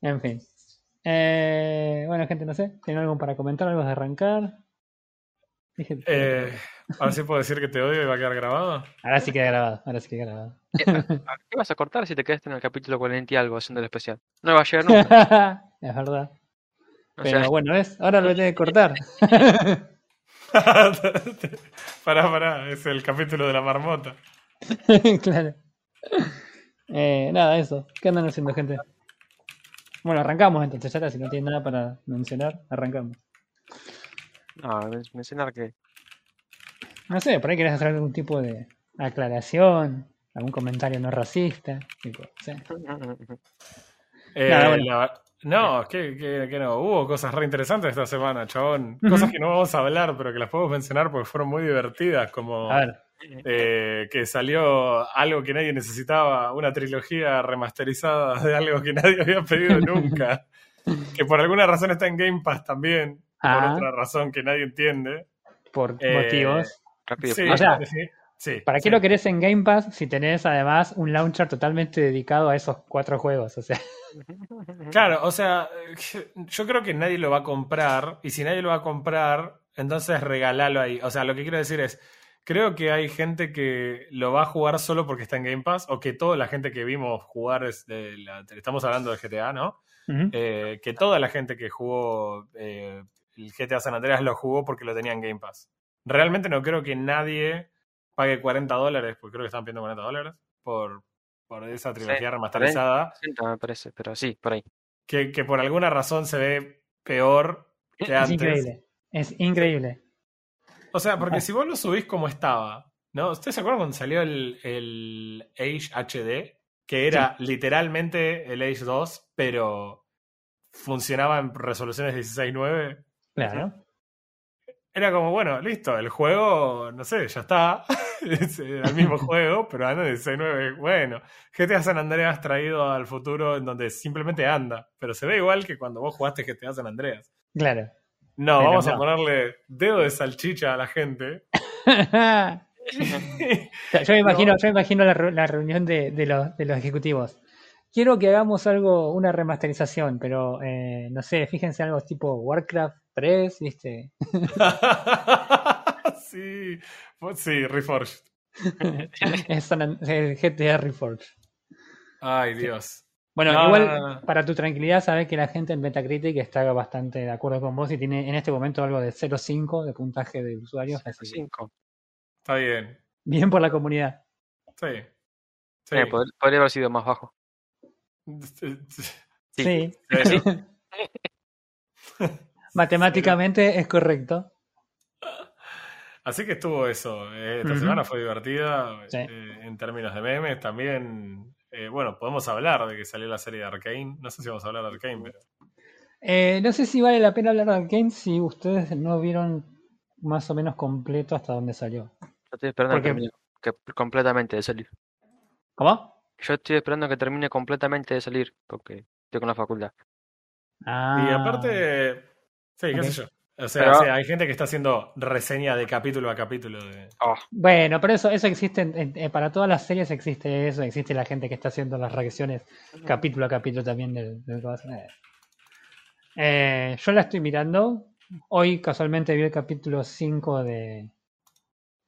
En fin. Eh, bueno, gente, no sé. ¿Tienen algo para comentar? ¿Algo de arrancar? Dije- Eh, ahora sí puedo decir que te odio y va a quedar grabado. Ahora sí queda grabado. Ahora sí queda grabado. ¿Qué vas a cortar si te quedaste en el capítulo 40 y algo haciendo el especial? No va a llegar nunca. es verdad. O Pero sea, bueno, ¿ves? Ahora lo tenés que cortar. pará, pará, es el capítulo de la marmota. claro. Eh, nada, eso. ¿Qué andan haciendo, gente? Bueno, arrancamos entonces, ya está, si no tiene nada para mencionar, arrancamos. no, men- mencionar que. No sé, por ahí querés hacer algún tipo de aclaración, algún comentario no racista. Tipo, no sé. Eh, Nada, bueno. la- no, que, que- que no. Hubo cosas re interesantes esta semana, chabón. Cosas Ujú. que no vamos a hablar, pero que las podemos mencionar porque fueron muy divertidas, como A ver, eh, que salió algo que nadie necesitaba, una trilogía remasterizada de algo que nadie había pedido nunca, que por alguna razón está en Game Pass también, por Ah. otra razón que nadie entiende. por Eh, motivos. Rápido. Sí, O sea, sí, sí, ¿Para qué sí. lo querés en Game Pass si tenés además un launcher totalmente dedicado a esos cuatro juegos? O sea, Claro, o sea, yo creo que nadie lo va a comprar y si nadie lo va a comprar, entonces regalalo ahí. O sea, lo que quiero decir es, creo que hay gente que lo va a jugar solo porque está en Game Pass o que toda la gente que vimos jugar, es de la- estamos hablando de GTA, ¿no? Eh, que toda la gente que jugó eh, el GTA San Andreas lo jugó porque lo tenía en Game Pass. Realmente no creo que nadie pague 40 dólares, porque creo que están pidiendo 40 dólares, por, por esa trilogía remasterizada. 60 me parece, pero sí, por ahí. que, que por alguna razón se ve peor que es antes. increíble. Es increíble. O sea, porque si vos lo subís como estaba, ¿no? ¿Ustedes se acuerdan cuando salió el, el Age HD? Que era literalmente el Age 2, pero funcionaba en resoluciones 16.9. Claro. Era como, bueno, listo, el juego, no sé, ya está. es el mismo juego, pero anda en 16.9. Bueno, GTA San Andreas traído al futuro en donde simplemente anda, pero se ve igual que cuando vos jugaste GTA San Andreas. Claro. No, vamos a ponerle dedo de salchicha a la gente. yo me imagino, yo me imagino la, la reunión de, de los, de los ejecutivos. Quiero que hagamos algo, una remasterización, pero eh, no sé, fíjense algo tipo Warcraft 3, ¿viste? sí, sí, Reforged. es el GTA Reforged. Ay, Dios. Bueno, No, igual, no, no. para tu tranquilidad, sabes que la gente en Metacritic está bastante de acuerdo con vos y tiene en este momento algo de 0.5 de puntaje de usuarios. Así que 5. Está bien. bien por la comunidad. Sí. Sí. Eh, pod- podría haber sido más bajo. Sí. Sí. Sí. Matemáticamente es correcto. Así que estuvo eso. Eh, Esta semana fue divertida Sí. eh, en términos de memes. También, eh, bueno, podemos hablar de que salió la serie de Arkane. No sé si vamos a hablar de Arkane, pero. Eh, no sé si vale la pena hablar de Arkane si ustedes no vieron más o menos completo hasta dónde salió. Yo estoy esperando Porque- que termine que- completamente de salir. ¿Cómo? Yo estoy esperando que termine completamente de salir, porque estoy con la facultad. Ah, Y aparte, sí, qué sé yo. O sea, Pero- o sea, hay gente que está haciendo reseña de capítulo a capítulo. De... Oh, Bueno, pero eso, eso existe, en- en- eh, para todas las series existe eso, existe la gente que está haciendo las reacciones capítulo a capítulo también del, del eh. Eh, yo la estoy mirando. Hoy casualmente vi el capítulo 5 de.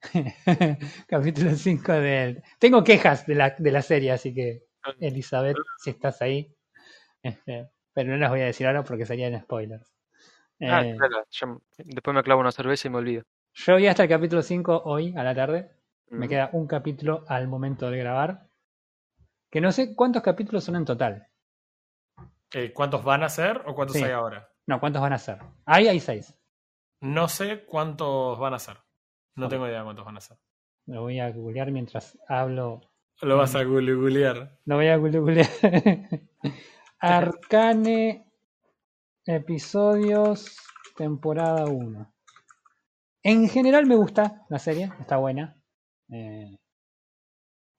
capítulo 5 del. Tengo quejas de la, de la serie, así que, Elizabeth, si estás ahí. Este, pero no las voy a decir ahora porque serían spoilers. Ah, Eh, claro, yo después me clavo una cerveza y me olvido. yo vi hasta el capítulo 5 hoy a la tarde. Me Mm. queda un capítulo al momento de grabar. Que no sé cuántos capítulos son en total. Eh, ¿Cuántos van a ser o cuántos Sí. hay ahora? No, ¿cuántos van a ser? Ahí hay seis. No sé cuántos van a ser. No tengo idea de cuántos van a ser. Lo voy a googlear mientras hablo. Lo vas a googlear. Lo voy a googlear. Arcane episodios temporada 1. En general me gusta la serie, está buena. Eh,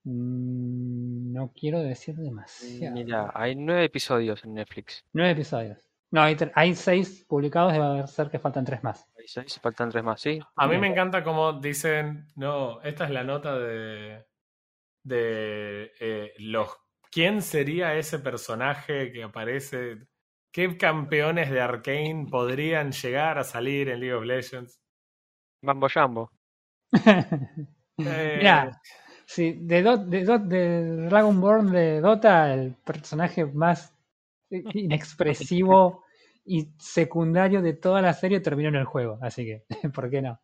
mm, no quiero decir demasiado. Mira, hay nueve episodios en Netflix. Nueve episodios. No, hay, hay seis publicados, debe ser que faltan tres más. Hay seis, faltan tres más, ¿sí? A mí me encanta cómo dicen, no, esta es la nota de, de eh, los ¿quién sería ese personaje que aparece? ¿Qué campeones de Arkane podrían llegar a salir en League of Legends? Mambo Jambo. Eh, Mirá, sí, de, Do- de, Dragonborn de Dota, el personaje más inexpresivo y secundario de toda la serie terminó en el juego, así que, ¿por qué no?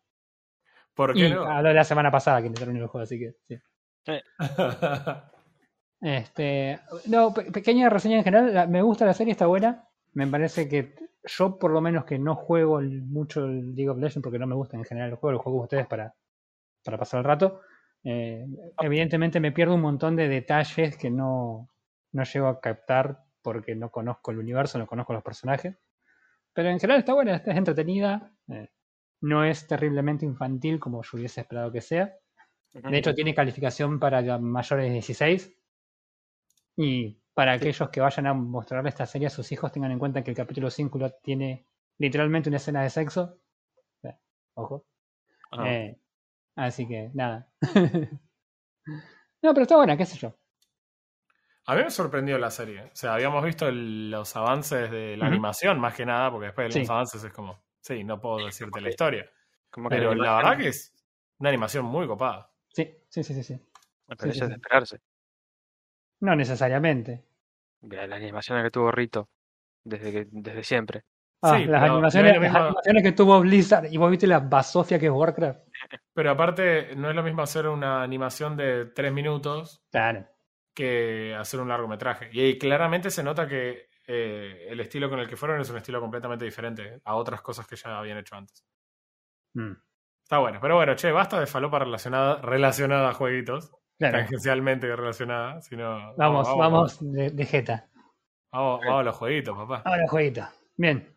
¿Por Y qué no? habló de la semana pasada que terminó el juego, así que sí. Este, no, pe- pequeña reseña en general. la- me gusta la serie, está buena. Me parece que yo, por lo menos, que no juego mucho el League of Legends porque no me gusta en general el juego, lo juego con ustedes para, para pasar el rato. Eh, evidentemente, me pierdo un montón de detalles que no, no llego a captar porque no conozco el universo, no conozco los personajes. Pero en general está buena, está- es entretenida. eh, no es terriblemente infantil como yo hubiese esperado que sea. De hecho, tiene calificación para mayores de 16. Y para aquellos que vayan a mostrarle esta serie a sus hijos, tengan en cuenta que el capítulo 5 tiene literalmente una escena de sexo. Eh, Ojo. Ah, Eh, así que, nada. no, pero está buena, qué sé yo. A mí me sorprendió la serie. O sea, habíamos visto el- los avances de la animación, más que nada, porque después de Sí. los avances es como, sí, no puedo decirte la historia. como que Pero la verdad que es una animación muy copada. Sí, sí, sí, sí. sí. Me sí, parece sí, de sí. esperarse. No necesariamente. Mira, la animación que tuvo Rito desde, que, desde siempre. Ah, Sí, las, pero animaciones, no las mismo- animaciones que tuvo Blizzard y vos viste la basofia que es Warcraft. Pero aparte, no es lo mismo hacer una animación de tres minutos Claro. que hacer un largometraje. Y ahí claramente se nota que eh, el estilo con el que fueron es un estilo completamente diferente a otras cosas que ya habían hecho antes. Mm, Está bueno, pero bueno, che, basta de falopa relacionada, relacionada a jueguitos, claro. tangencialmente relacionada, sino... Vamos, vamos de, de jeta. Vamos, vamos a los jueguitos, papá. Ahora, jueguito. Bien.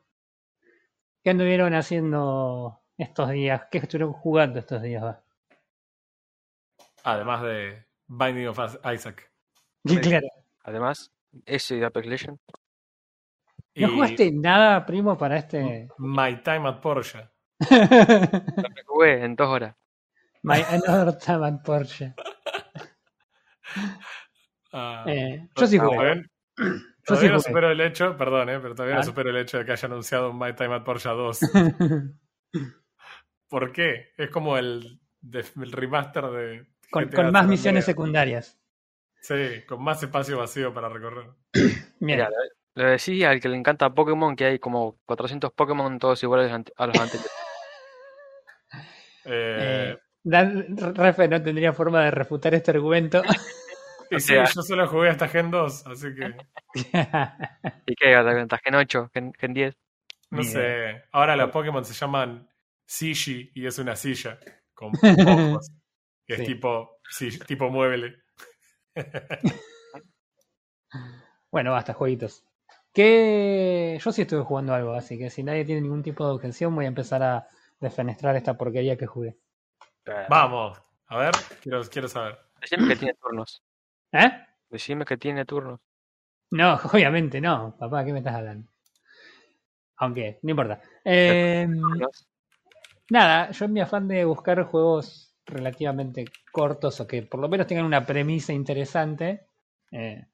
¿Qué anduvieron haciendo estos días? ¿Qué estuvieron jugando estos días? Va? Además de Binding of Isaac. Y claro. Además, ese de Apex Legends. Y ¿No jugaste nada, primo, para este My Time at Porsche. Lo jugué en dos horas. My Another Time at Porsche? Ah, Eh, yo sí jugué. todavía- Yo sí no jugué. supero el hecho, perdón, eh, pero todavía Ah. no supero el hecho de que haya anunciado un My Time at Porsche 2. ¿Por qué? Es como el, de- el remaster de. con, con más misiones secundarias. Sí, con más espacio vacío para recorrer. Mira, lo decía al que le encanta Pokémon, que hay como 400 Pokémon todos iguales a los anteriores. Eh, Eh, Dan Refe no tendría forma de refutar este argumento. y o sí, sea- yo solo jugué hasta Gen 2, así que ¿Y qué? ¿Hasta Gen 8? ¿Gen, Gen 10? no sé. Ahora los Pokémon se llaman Sishi y es una silla con ojos. Que Sí. es tipo, sí, tipo mueble. bueno, basta, jueguitos. Que yo sí estuve jugando algo, así que si nadie tiene ningún tipo de objeción, voy a empezar a defenestrar esta porquería que jugué. Vamos, a ver, quiero, quiero saber. Decime que tiene turnos. ¿Eh? Decime que tiene turnos. No, obviamente no, papá, ¿qué me estás hablando? Aunque, no importa. Eh, nada, yo en mi afán de buscar juegos relativamente cortos o que por lo menos tengan una premisa interesante, eh,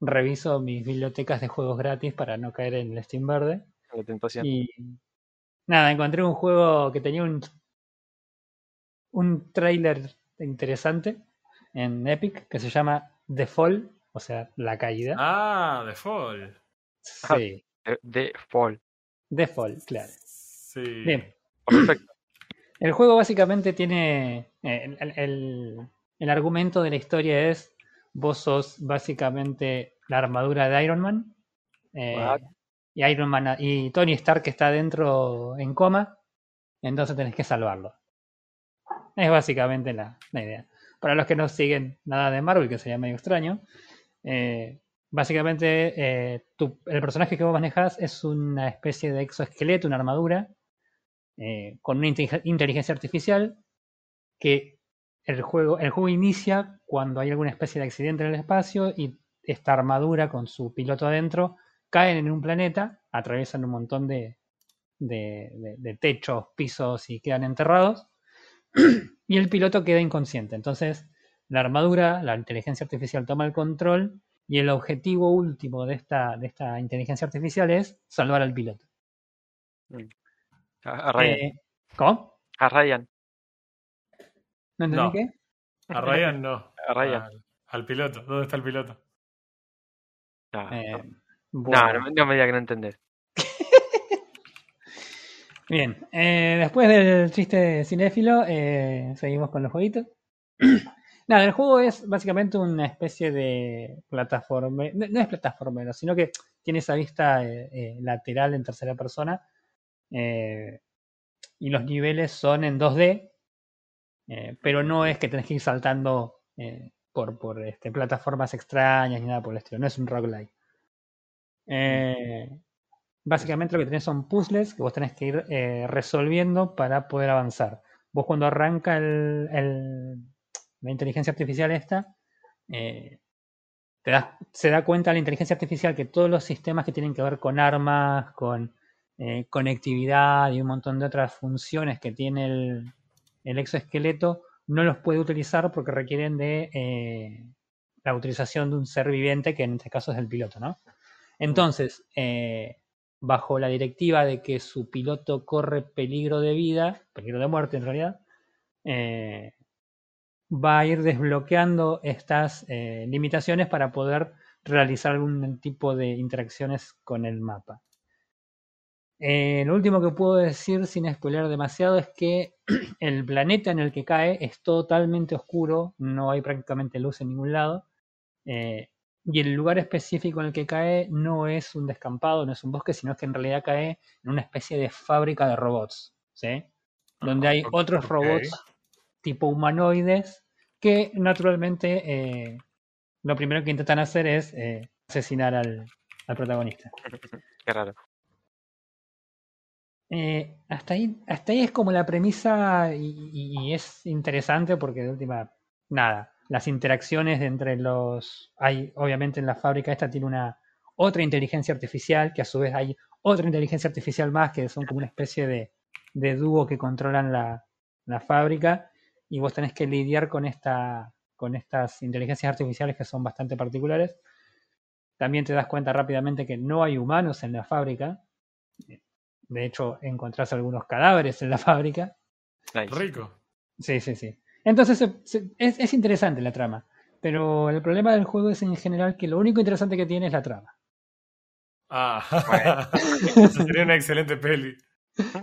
reviso mis bibliotecas de juegos gratis para no caer en el Steam verde. La tentación. Y nada, encontré un juego que tenía un, un trailer interesante en Epic que se llama The Fall, o sea, la caída. Ah, The Fall. Sí, de Fall. The Fall, claro. Sí. Bien. Perfecto. El juego básicamente tiene. eh, el, el- el argumento de la historia es: vos sos básicamente la armadura de Iron Man. eh, y Iron Man y Tony Stark está dentro en coma. Entonces tenés que salvarlo. Es básicamente la, idea. Para los que no siguen nada de Marvel, que sería medio extraño, eh, básicamente eh, el personaje que vos manejas es una especie de exoesqueleto, una armadura, eh, con una inte- inteligencia artificial que el juego, el juego inicia cuando hay alguna especie de accidente en el espacio y esta armadura con su piloto adentro caen en un planeta, atraviesan un montón de- de techos, pisos y quedan enterrados. y el piloto queda inconsciente. Entonces, la armadura, la inteligencia artificial toma el control Y el objetivo último de esta, de esta inteligencia artificial es salvar al piloto. A, a Ryan. Eh, ¿Cómo? A Ryan. ¿No entendí No. qué? A Ryan no. A Ryan. Al, al piloto. ¿Dónde está el piloto? No, Eh, no. bueno. No, no, me- no me diga que no entendés. Bien, eh, después del chiste cinéfilo, eh, seguimos con los jueguitos. Nada, el juego es básicamente una especie de plataforma, no, es plataformero, sino que tiene esa vista eh, lateral en tercera persona y los niveles son en 2D, eh, pero no es que tenés que ir saltando por, por este, plataformas extrañas ni nada por el estilo, no es un roguelike. Eh, básicamente lo que tenés son puzzles que vos tenés que ir eh, resolviendo para poder avanzar. Vos cuando arranca el, la inteligencia artificial esta, eh, se da cuenta la inteligencia artificial que todos los sistemas que tienen que ver con armas, con eh, conectividad y un montón de otras funciones que tiene el, el exoesqueleto, no los puede utilizar porque requieren de la utilización de un ser viviente, que en este caso es el piloto, ¿no? Entonces, bajo la directiva de que su piloto corre peligro de vida, peligro de muerte en realidad, eh, va a ir desbloqueando estas eh, limitaciones para poder realizar algún tipo de interacciones con el mapa. Eh, lo último que puedo decir sin spoiler demasiado es que el planeta en el que cae es totalmente oscuro, no hay prácticamente luz en ningún lado. Y el lugar específico en el que cae no es un descampado, no es un bosque, sino que en realidad cae en una especie de fábrica de robots, ¿sí? Donde hay Ah, ok, otros robots tipo humanoides que naturalmente eh, lo primero que intentan hacer es eh, asesinar al, al protagonista. Qué raro. Eh, hasta ahí, hasta ahí es como la premisa y es interesante porque de última, nada, las interacciones entre los, hay obviamente en la fábrica esta tiene una otra inteligencia artificial que a su vez hay otra inteligencia artificial más que son como una especie de, de dúo que controlan la, la fábrica y vos tenés que lidiar con esta, con estas inteligencias artificiales que son bastante particulares. También te das cuenta rápidamente que no hay humanos en la fábrica. De hecho, encontrás algunos cadáveres en la fábrica. Nice. Rico. Sí, sí, sí. Entonces se- se- es, es interesante la trama. Pero el problema del juego es en general que lo único interesante que tiene es la trama. Ah, Bueno. Sería una excelente peli.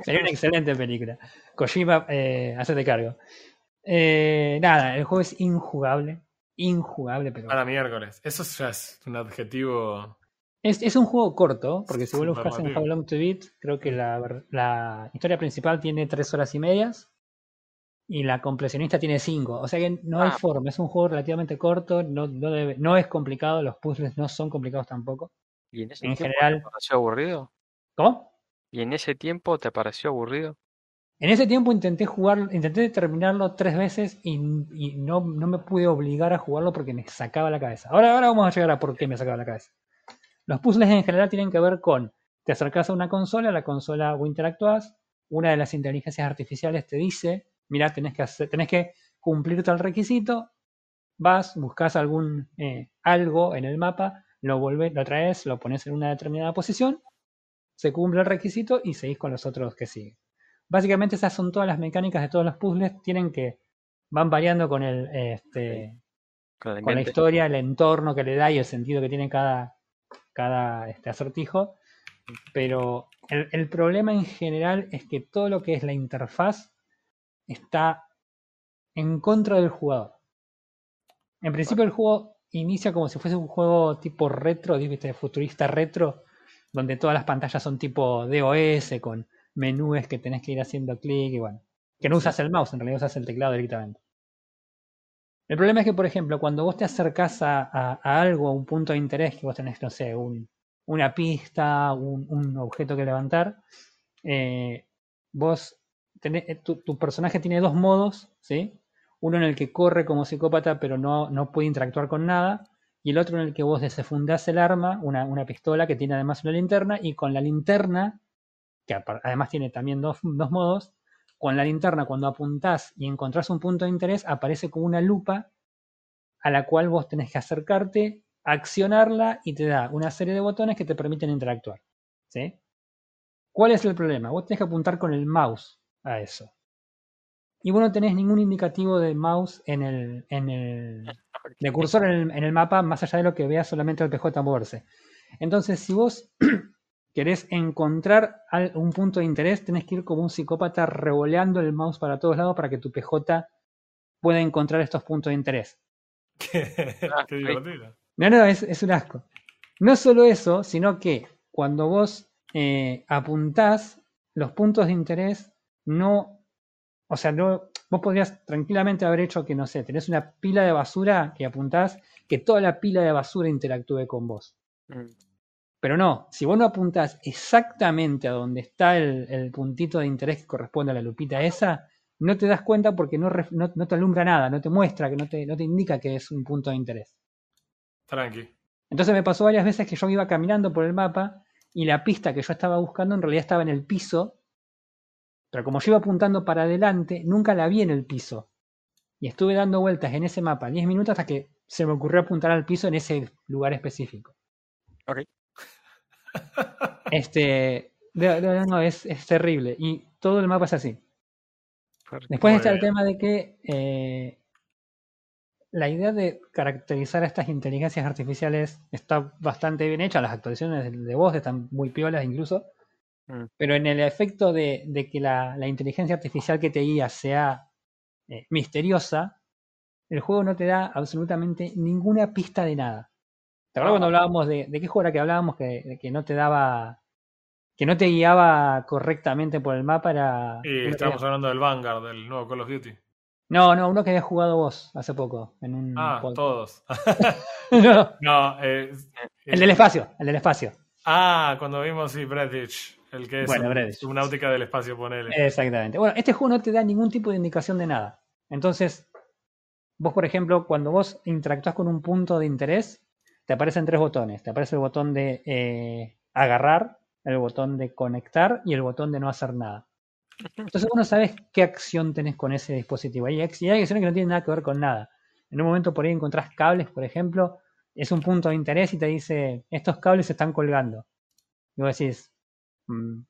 Sería una excelente película. Kojima, eh, hacete cargo. Eh, nada, el juego es injugable. Injugable, pero. A la miércoles. Eso ya es un adjetivo. Es, es un juego corto, porque si vos lo buscas en. How Long to Beat, creo que la, la historia principal tiene tres horas y medias y la completionista tiene cinco. O sea que no hay Ah. forma, es un juego relativamente corto, no, no, debe- no es complicado, los puzzles no son complicados tampoco. ¿Y en ese En tiempo general- te pareció aburrido? ¿Cómo? ¿Y en ese tiempo te pareció aburrido? En ese tiempo intenté jugar, intenté terminarlo tres veces y, y no, no me pude obligar a jugarlo porque me sacaba la cabeza. Ahora, ahora vamos a llegar a por qué me sacaba la cabeza. Los puzzles en general tienen que ver con, te acercas a una consola, la consola o interactúas, una de las inteligencias artificiales te dice, mira, tenés que, hacer, tenés que cumplir tal requisito, vas, buscas algún eh, algo en el mapa, lo volvés, lo traes, lo pones en una determinada posición, se cumple el requisito y seguís con los otros que siguen. Básicamente esas son todas las mecánicas de todos los puzzles, tienen que van variando con el este, Con la historia, el entorno que le da y el sentido que tiene cada, cada este, acertijo. Pero el, el problema en general es que todo lo que es la interfaz está en contra del jugador. En principio el juego inicia como si fuese un juego tipo retro, futurista retro, donde todas las pantallas son tipo DOS, con menús que tenés que ir haciendo clic y bueno. Que no usas el mouse, en realidad usas el teclado directamente. El problema es que, por ejemplo, cuando vos te acercás a, a- a algo, a un punto de interés, que vos tenés, no sé, un- una pista, un, un objeto que levantar, eh, vos eh, tu, personaje tiene dos modos, ¿sí? Uno en el que corre como psicópata, pero no, no puede interactuar con nada, y el otro en el que vos desenfundás el arma, una, una pistola que tiene además una linterna, y con la linterna, que además tiene también dos, dos modos, con la linterna cuando apuntás y encontrás un punto de interés, aparece como una lupa a la cual vos tenés que acercarte accionarla y te da una serie de botones que te permiten interactuar. ¿sí? ¿Cuál es el problema? Vos tenés que apuntar con el mouse a eso. Y vos no tenés ningún indicativo de mouse en el, en el de cursor en el, en el mapa, más allá de lo que veas solamente el PJ moverse. Entonces, si vos querés encontrar un punto de interés, tenés que ir como un psicópata revoleando el mouse para todos lados para que tu PJ pueda encontrar estos puntos de interés. Qué, Ah, qué divertido. No, no, es, es un asco. No solo eso, sino que cuando vos eh, apuntás, los puntos de interés no. O sea, no, vos podrías tranquilamente haber hecho que, no sé, tenés una pila de basura que apuntás, que toda la pila de basura interactúe con vos. Mm. Pero no, si vos no apuntás exactamente a donde está el, el puntito de interés que corresponde a la lupita esa, no te das cuenta porque no, no te alumbra nada, no te muestra, que no te, no te indica que es un punto de interés. Tranqui. Entonces me pasó varias veces que yo iba caminando por el mapa y la pista que yo estaba buscando en realidad estaba en el piso, pero como yo iba apuntando para adelante, nunca la vi en el piso. Y estuve dando vueltas en ese mapa 10 minutos hasta que se me ocurrió apuntar al piso en ese lugar específico. Ok. Este, no, no, no, es, es terrible. Y todo el mapa es así. Después está el tema de que eh, la idea de caracterizar a estas inteligencias artificiales está bastante bien hecha. Las actualizaciones de, de voz están muy piolas incluso. Mm. Pero en el efecto de, de que la, la inteligencia artificial que te guía sea eh, misteriosa, el juego no te da absolutamente ninguna pista de nada. ¿Te acuerdas Ah. cuando hablábamos de, de qué juego era que hablábamos que, de que no te daba, que no te guiaba correctamente por el mapa? Era Y había- hablando del Vanguard, del nuevo Call of Duty. no, no, uno que había jugado vos hace poco en un Ah, podcast. todos. No, No, eh, el del espacio, el del espacio. Ah, cuando vimos sí, Bredich, el que es Bueno, un- subnáutica del espacio, ponele. Exactamente. Bueno, este juego no te da ningún tipo de indicación de nada. Entonces, vos, por ejemplo, cuando vos interactúas con un punto de interés, te aparecen tres botones. Te aparece el botón de eh, agarrar, el botón de conectar y el botón de no hacer nada. Entonces vos no sabes qué acción tenés con ese dispositivo. Hay, hay acciones que no tienen nada que ver con nada. En un momento por ahí encontrás cables, por ejemplo, es un punto de interés y te dice, estos cables se están colgando. Y vos decís, "Mm,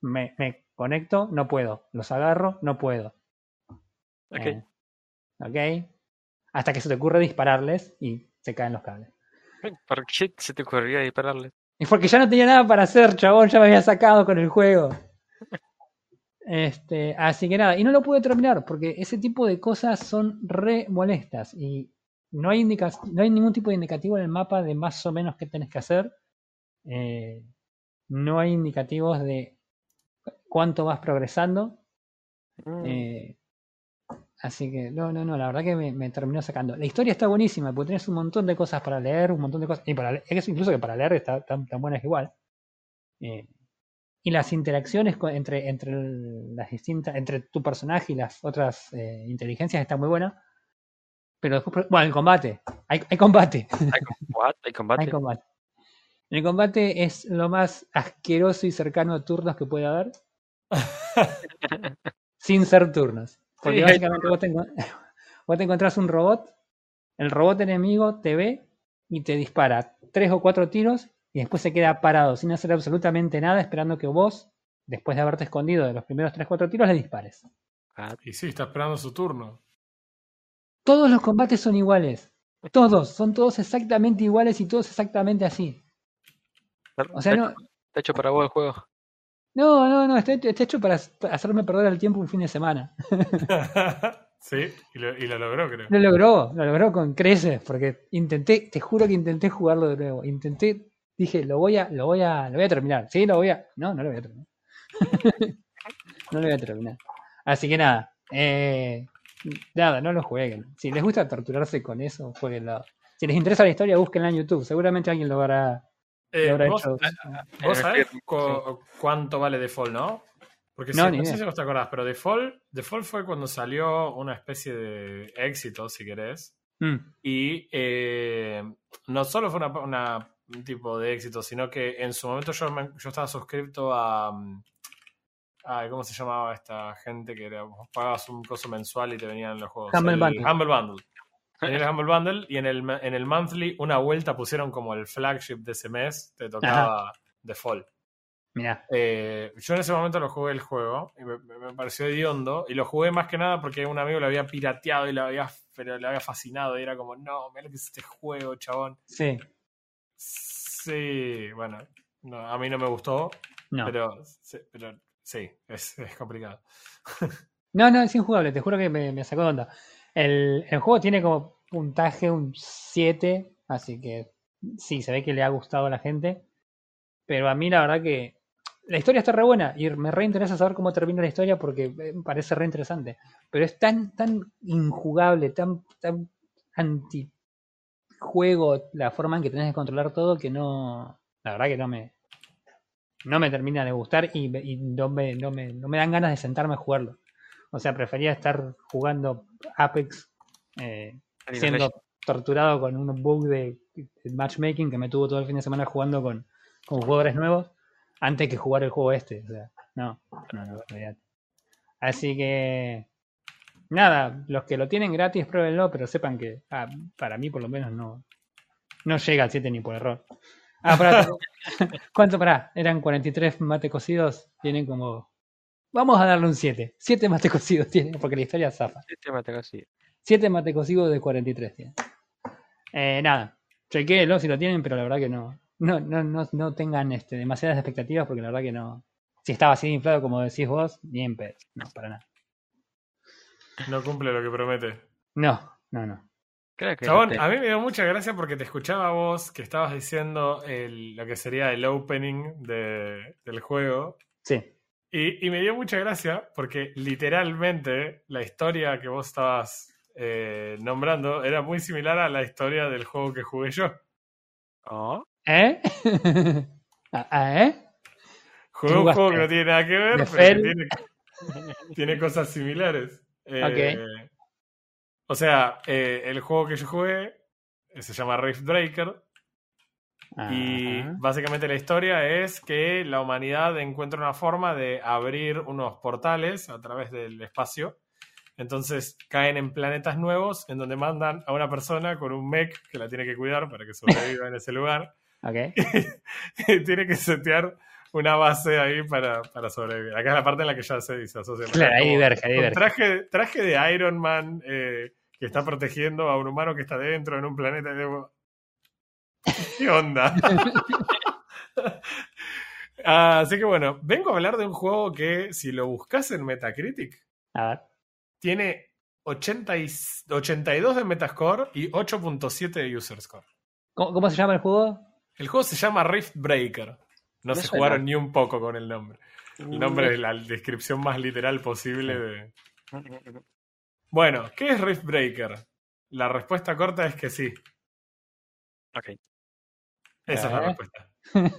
me, me conecto, no puedo. Los agarro, no puedo. Ok. Eh, ok. Hasta que se te ocurre dispararles y se caen los cables. ¿Por qué se te ocurrió dispararle? Es porque ya no tenía nada para hacer, chabón, ya me había sacado con el juego. Este, así que nada, y no lo pude terminar porque ese tipo de cosas son re molestas y no hay, indica- no hay ningún tipo de indicativo en el mapa de más o menos qué tenés que hacer. Eh, no hay indicativos de cuánto vas progresando. Mm. Eh, así que, no, no, no, la verdad que me, me terminó sacando. La historia está buenísima, porque tienes un montón de cosas para leer, un montón de cosas. Y para es incluso que para leer está tan, tan buena es igual. Eh, y las interacciones entre, entre las distintas, entre tu personaje y las otras eh, inteligencias están muy buenas. Pero después, bueno, el combate. Hay, hay combate. ¿Hay, com- what? ¿Hay combate? Hay combate. El combate es lo más asqueroso y cercano a turnos que puede haber. sin ser turnos. Porque Sí, básicamente vos te, vos te encontrás un robot, el robot enemigo te ve y te dispara tres o cuatro tiros y después se queda parado sin hacer absolutamente nada esperando que vos, después de haberte escondido de los primeros tres o cuatro tiros, le dispares. What? Y sí, está esperando su turno. Todos los combates son iguales. Todos, son todos exactamente iguales y todos exactamente así. O sea, está, no, hecho, está hecho para vos el juego. no, no, no, está, está hecho para hacerme perder el tiempo un fin de semana. sí, y lo, y lo logró, creo. Lo logró, lo logró con creces, porque intenté, te juro que intenté jugarlo de nuevo. Intenté, dije, lo voy a, lo voy a, lo voy a terminar. Sí, lo voy a. No, no lo voy a terminar. no lo voy a terminar. Así que nada, eh, nada, no lo jueguen. Si les gusta torturarse con eso, jueguenlo. Si les interesa la historia, búsquenla en YouTube. Seguramente alguien lo habrá, Eh, vos, hecho. vos Eh, sabés sí. cuánto vale Default, ¿no? Porque No, si- no sé si vos te acordás, pero Default, Default fue cuando salió una especie de éxito, si querés. Mm, Y eh, no solo fue una, una- un tipo de éxito, sino que en su momento yo, me- yo estaba suscrito a, mm, a- ¿Cómo se llamaba esta gente que era? Vos pagabas un coso mensual y te venían los juegos. Humble El Bundle. Humble Bundle. En el Humble Bundle y en el, en el Monthly una vuelta pusieron como el flagship de ese mes, te tocaba Default. Mirá. Eh, yo en ese momento lo jugué el juego y me, me- pareció hediondo y lo jugué más que nada porque un amigo lo había pirateado y lo había, pero le había fascinado y era como, no, mira lo que es este juego, chabón. Sí. Sí, bueno, no, a mí no me gustó, No. pero, sí, pero sí, es, es complicado. No, no, es injugable, te juro que me, me sacó de onda. El, el juego tiene como puntaje un 7, así que sí, se ve que le ha gustado a la gente. Pero a mí la verdad que la historia está re buena y me reinteresa saber cómo termina la historia porque eh, me parece re interesante. Pero es tan, tan injugable, tan, tan anti juego la forma en que tenés que controlar todo que no, la verdad que no me, no me termina de gustar y, y no, me, no, me, no me dan ganas de sentarme a jugarlo. O sea, prefería estar jugando Apex eh, siendo torturado con un bug de, de matchmaking que me tuvo todo el fin de semana jugando con, con jugadores nuevos antes que jugar el juego este. O sea, no, no, no, olvídate. Así que nada, los que lo tienen gratis pruébenlo, pero sepan que ah, para mí por lo menos no, no llega al 7 ni por error. Ah, pará, ¿cuánto pará? Eran 43 mate cocidos, tienen como... Vamos a darle un 7. 7 mate cocidos tienen, porque la historia zafa. Sistema te consigue. 7 mate cocidos de 43 tienen. Eh, nada, chequéelo si lo tienen, pero la verdad que no. No, no, no, no tengan este, demasiadas expectativas porque la verdad que no. Si estaba así de inflado como decís vos, ni en pedo. No, para nada. No cumple lo que promete. No, no, no. Creo que Chabón, a mí me dio mucha gracia porque te escuchaba vos que estabas diciendo el- lo que sería el opening de- del juego. Sí. Y, y me dio mucha gracia porque literalmente la historia que vos estabas eh, nombrando era muy similar a la historia del juego que jugué yo. Oh, ¿Eh? Ah, ah, ¿Eh? Jugué un juego que no tiene nada que ver, ¿De pero que tiene, tiene cosas similares. Eh, O sea, eh, el juego que yo jugué se llama Rift Breaker. Y Ajá. básicamente la historia es que la humanidad encuentra una forma de abrir unos portales a través del espacio. Entonces caen en planetas nuevos en donde mandan a una persona con un mech que la tiene que cuidar para que sobreviva en ese lugar. Ok. Y tiene que setear una base ahí para, para sobrevivir. Acá es la parte en la que ya se, se asocia. Claro, ahí diverge, ahí diverge. traje, traje de Iron Man eh, que está protegiendo a un humano que está dentro en un planeta. y digo, ¿Qué onda? Ah, así que bueno, vengo a hablar de un juego que si lo buscas en Metacritic, A ver. tiene 80 y- 82 de Metascore y 8.7 de User Score. ¿Cómo, cómo se llama el juego? El juego se llama Rift Breaker. No se jugaron ni un poco con el nombre. El nombre es la descripción más literal posible de... Bueno, ¿qué es Rift Breaker? La respuesta corta es que sí. Ok. Esa es la Eh. respuesta.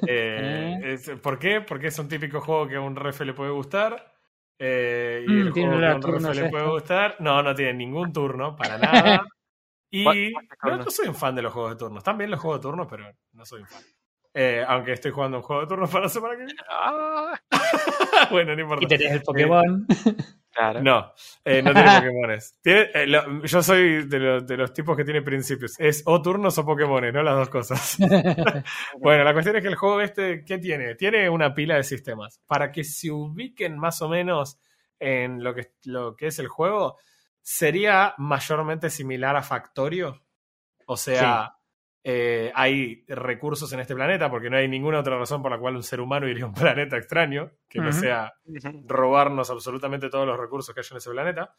Eh, es- ¿Por qué? Porque es un típico juego que a un refe le puede gustar. eh, y Mm, el juego que a un turnos le puede gustar. No, no tiene ningún turno, para nada. Y no, soy un fan de los juegos de turnos. Bien los juegos de turnos, pero no soy un fan. Eh, aunque estoy jugando un juego de turnos para la semana que viene. Ah, bueno, no importa. Y tenés el Pokémon. Claro. No, eh, no tiene Pokémones. Tiene, eh, lo- yo soy de, los- de los tipos que tiene principios. Es o turnos o Pokémones, no las dos cosas. bueno, la cuestión es que el juego este, ¿qué tiene? Tiene una pila de sistemas. Para que se ubiquen más o menos en lo que, lo que es el juego, sería mayormente similar a Factorio. O sea, eh, hay recursos en este planeta, porque no hay ninguna otra razón por la cual un ser humano iría a un planeta extraño, que no sea robarnos absolutamente todos los recursos que hay en ese planeta.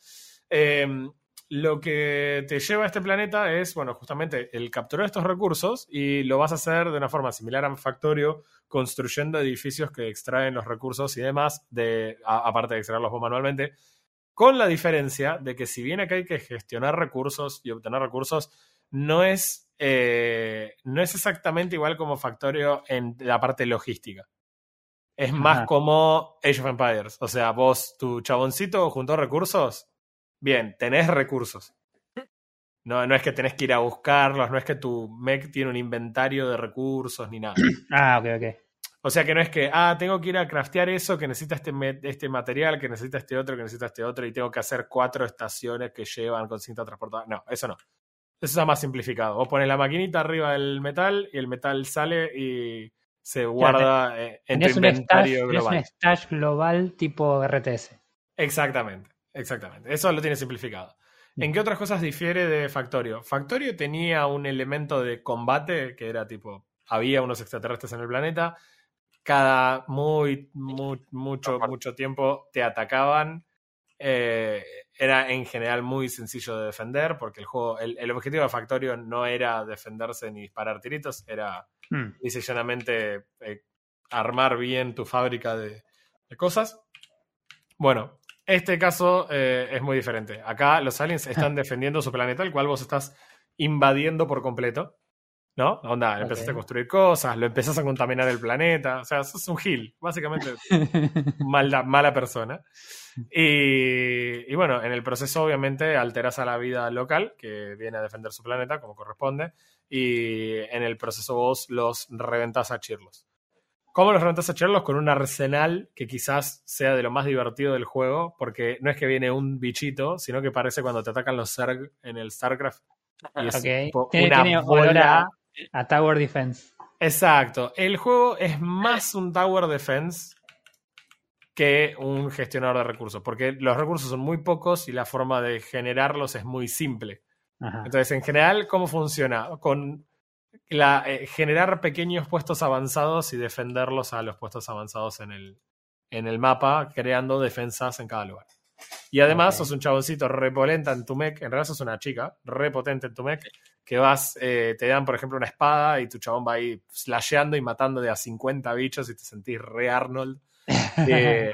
Eh, lo que te lleva a este planeta es, bueno, justamente el capturar estos recursos y lo vas a hacer de una forma similar a Factorio, construyendo edificios que extraen los recursos y demás, de, a- aparte de extraerlos vos manualmente, con la diferencia de que si bien acá hay que gestionar recursos y obtener recursos, no es, eh, no es exactamente igual como Factorio en la parte logística. Es más como Age of Empires. O sea, vos, tu chaboncito juntó recursos. Bien, tenés recursos. No, no es que tenés que ir a buscarlos, no es que tu mech tiene un inventario de recursos ni nada. Ah, ok, ok. O sea que no es que, ah, tengo que ir a craftear eso, que necesita este, este material, que necesita este otro, que necesita este otro, y tengo que hacer cuatro estaciones que llevan con cinta transportada. No, eso no. Eso está más simplificado. Vos pones la maquinita arriba del metal y el metal sale y se guarda eh, en tu Tenés un, stash, inventario global. un stash global tipo RTS. Exactamente, exactamente. Eso lo tiene simplificado. ¿En qué otras cosas difiere de Factorio? Factorio tenía un elemento de combate que era tipo, había unos extraterrestres en el planeta, cada muy, muy mucho, mucho tiempo te atacaban. Eh, era en general muy sencillo de defender porque el juego, el, el objetivo de Factorio no era defenderse ni disparar tiritos, era Hmm. dice llanamente eh, armar bien tu fábrica de, de cosas. Bueno, este caso eh, es muy diferente. Acá los aliens están defendiendo su planeta, el cual vos estás invadiendo por completo. ¿No? Onda, empezaste a construir cosas, lo empezás a contaminar el planeta. O sea, sos un gil, básicamente mala, mala persona. Y, y bueno, en el proceso obviamente alteras a la vida local, que viene a defender su planeta como corresponde, y en el proceso vos los reventás a chirlos. ¿Cómo los reventás a chirlos? Con un arsenal que quizás sea de lo más divertido del juego, porque no es que viene un bichito, sino que parece cuando te atacan los Zerg en el StarCraft. Y es Tiene- una tiene bola. A, Tower Defense. Exacto. El juego es más un Tower Defense que un gestionador de recursos, porque los recursos son muy pocos y la forma de generarlos es muy simple. Ajá. Entonces, en general, ¿cómo funciona? Con la, eh, generar pequeños puestos avanzados y defenderlos a los puestos avanzados en el, en el mapa, creando defensas en cada lugar. Y además, Ok. sos un chaboncito repolenta en tu mech, en realidad sos una chica, repotente en tu mech, que vas, eh, te dan, por ejemplo, una espada y tu chabón va ahí slasheando y matando de a 50 bichos y te sentís re Arnold. Eh,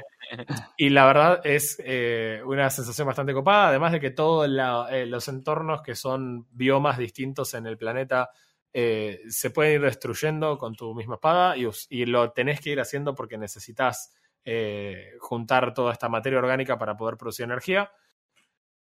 y la verdad es eh, una sensación bastante copada, además de que todos los entornos que son biomas distintos en el planeta eh, se pueden ir destruyendo con tu misma espada y, y lo tenés que ir haciendo porque necesitas eh, juntar toda esta materia orgánica para poder producir energía.